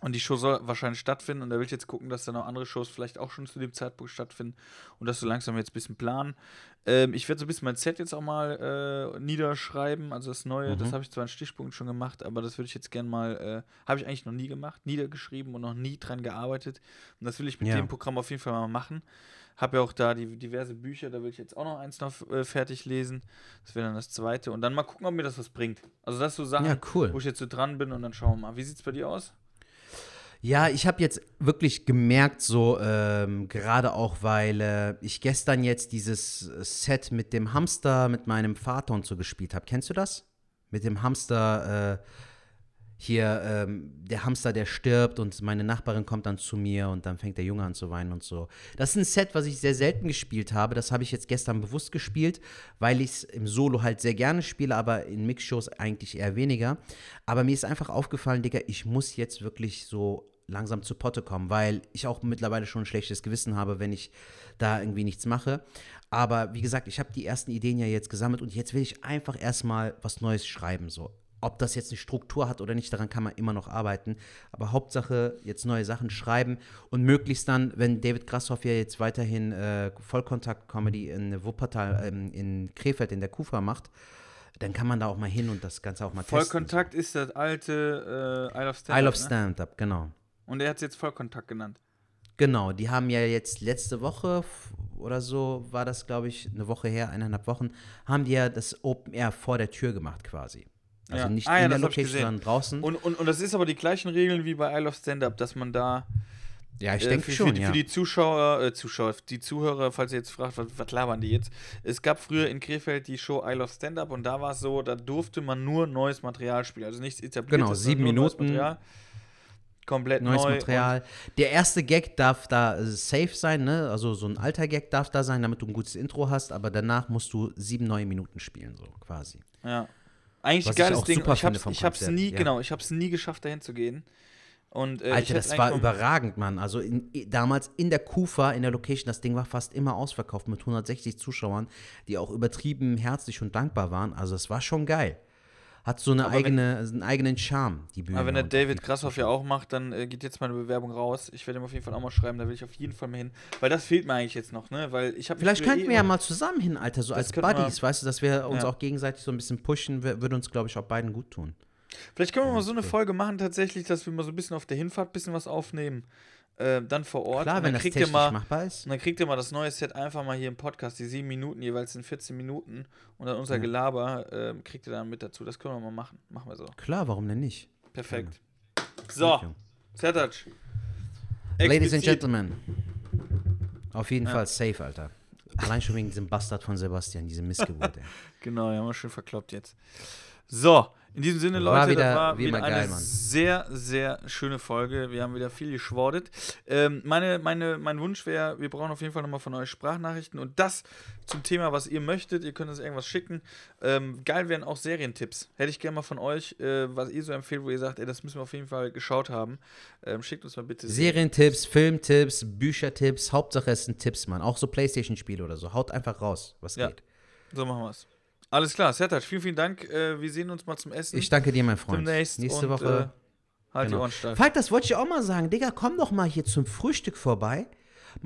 Und die Show soll wahrscheinlich stattfinden. Und da will ich jetzt gucken, dass dann auch andere Shows vielleicht auch schon zu dem Zeitpunkt stattfinden. Und das so langsam jetzt ein bisschen planen. Ähm, ich werde so ein bisschen mein Set jetzt auch mal äh, niederschreiben. Also das Neue, das Mhm. habe ich zwar in Stichpunkten schon gemacht, aber das würde ich jetzt gerne mal, äh, habe ich eigentlich noch nie gemacht, niedergeschrieben und noch nie dran gearbeitet. Und das will ich mit Ja. dem Programm auf jeden Fall mal machen. Habe ja auch da die diverse Bücher, da will ich jetzt auch noch eins noch äh, fertig lesen. Das wäre dann das zweite. Und dann mal gucken, ob mir das was bringt. Also das so Sachen, Ja, cool. wo ich jetzt so dran bin und dann schauen wir mal. Wie sieht es bei dir aus? Ja, ich habe jetzt wirklich gemerkt, so ähm, gerade auch, weil äh, ich gestern jetzt dieses Set mit dem Hamster mit meinem Vater und so gespielt habe. Kennst du das? Mit dem Hamster, äh, hier ähm, der Hamster, der stirbt und meine Nachbarin kommt dann zu mir und dann fängt der Junge an zu weinen und so. Das ist ein Set, was ich sehr selten gespielt habe. Das habe ich jetzt gestern bewusst gespielt, weil ich es im Solo halt sehr gerne spiele, aber in Mixshows eigentlich eher weniger. Aber mir ist einfach aufgefallen, Digga, ich muss jetzt wirklich so langsam zu Potte kommen, weil ich auch mittlerweile schon ein schlechtes Gewissen habe, wenn ich da irgendwie nichts mache. Aber wie gesagt, ich habe die ersten Ideen ja jetzt gesammelt und jetzt will ich einfach erstmal was Neues schreiben. So. Ob das jetzt eine Struktur hat oder nicht, daran kann man immer noch arbeiten. Aber Hauptsache jetzt neue Sachen schreiben und möglichst dann, wenn David Grasshoff ja jetzt weiterhin äh, Vollkontakt-Comedy in Wuppertal, ähm, in Krefeld in der Kufa macht, dann kann man da auch mal hin und das Ganze auch mal testen. Vollkontakt ist das alte äh, Isle of Stand-Up. Isle of ne? Stand-Up, genau. Und er hat es jetzt Vollkontakt genannt. Genau, die haben ja jetzt letzte Woche oder so, war das glaube ich eine Woche her, eineinhalb Wochen, haben die ja das Open Air vor der Tür gemacht quasi. Also Ja. nicht Ah ja, in der hab ich Location, sondern draußen. Und, und, und das ist aber die gleichen Regeln wie bei Isle of Stand-Up, dass man da ja, ich äh, denke für, schon, für, die- ja. für die Zuschauer, äh, Zuschauer, die Zuhörer, falls ihr jetzt fragt, was, was labern die jetzt? Es gab früher in Krefeld die Show Isle of Stand-Up und da war es so, da durfte man nur neues Material spielen, also nichts etabliertes. Genau, sieben Minuten. Komplett Neues neu Material. Der erste Gag darf da safe sein, ne? Also so ein alter Gag darf da sein, damit du ein gutes Intro hast, aber danach musst du sieben neue Minuten spielen, so quasi. Ja. Eigentlich Was ich geiles auch Ding. ich hab's, ich hab's nie, ja. genau, ich hab's nie geschafft, dahin zu gehen. Und, äh, ich Alter, das war überragend, Mann. Also in, damals in der Kufa, in der Location, das Ding war fast immer ausverkauft mit 160 Zuschauern, die auch übertrieben herzlich und dankbar waren. Also es war schon geil. Hat so eine Aber wenn- eigene, einen eigenen Charme, die Bühne. Aber wenn der David die Grasshoff ja auch macht, dann äh, geht jetzt meine Bewerbung raus. Ich werde ihm auf jeden Fall auch mal schreiben, da will ich auf jeden Fall mal hin. Weil das fehlt mir eigentlich jetzt noch, ne? Weil ich habe Vielleicht könnten wir ja mal zusammen hin, Alter, so als könnten wir- Buddies, weißt du, dass wir uns Ja. auch gegenseitig so ein bisschen pushen, wür- würde uns, glaube ich, auch beiden gut tun. Vielleicht können wir mal so eine Folge machen, tatsächlich, dass wir mal so ein bisschen auf der Hinfahrt ein bisschen was aufnehmen. Äh, dann vor Ort. Klar, und wenn dann das kriegt ihr mal, machbar ist. Und dann kriegt ihr mal das neue Set einfach mal hier im Podcast, die sieben Minuten jeweils sind 14 Minuten. Und dann unser Ja. Gelaber ähm, kriegt ihr dann mit dazu. Das können wir mal machen. Machen wir so. Klar, warum denn nicht? Perfekt. So. Sertac. Ladies and. Gentlemen. Auf jeden Ja. Fall safe, Alter. Allein schon wegen diesem Bastard von Sebastian, diese Missgeburt. Genau, ja, haben wir schön verkloppt jetzt. So, in diesem Sinne, War Leute, wieder- das war wie wieder eine geil, sehr, sehr schöne Folge. Wir haben wieder viel geschwordet. Ähm, meine, meine, mein Wunsch wäre, wir brauchen auf jeden Fall nochmal von euch Sprachnachrichten und das zum Thema, was ihr möchtet. Ihr könnt uns irgendwas schicken. Ähm, geil wären auch Serientipps. Hätte ich gerne mal von euch, äh, was ihr so empfehlt, wo ihr sagt, ey, das müssen wir auf jeden Fall geschaut haben. Ähm, schickt uns mal bitte. Serientipps, Filmtipps, Büchertipps, Hauptsache es sind Tipps, Mann. Auch so Playstation-Spiele oder so. Haut einfach raus, was Ja. geht. So machen wir es. Alles klar, Sertac, vielen, vielen Dank. Äh, wir sehen uns mal zum Essen. Ich danke dir, mein Freund. demnächst. Nächste und, Woche. Äh, halt die genau. Ohren steif. Falk, das wollte ich auch mal sagen. Digga, komm doch mal hier zum Frühstück vorbei.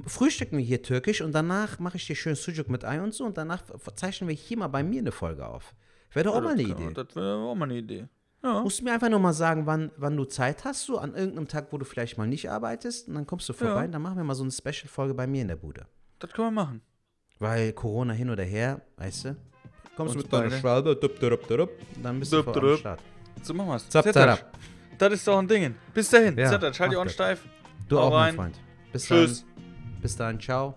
Frühstücken wir hier türkisch und danach mache ich dir schön Sujuk mit Ei und so und danach zeichnen wir hier mal bei mir eine Folge auf. Wäre doch auch Ja, mal eine Idee. Das wäre auch mal eine Idee. Ja. Musst du mir einfach nur mal sagen, wann, wann du Zeit hast, so an irgendeinem Tag, wo du vielleicht mal nicht arbeitest und dann kommst du vorbei Ja. und dann machen wir mal so eine Special-Folge bei mir in der Bude. Das können wir machen. Weil Corona hin oder her, weißt du? Kommst du mit deiner. Schwalbe, dup, dup, dup, dann bist du voll am. Start. So machen wir's. Zap, Sertac, zarab. Das ist doch ein Ding. Bis dahin. Ja, Sertac, halt die Ohren steif. Du Hau auch, rein. mein Freund. Bis Tschüss. dann. Bis dann, ciao.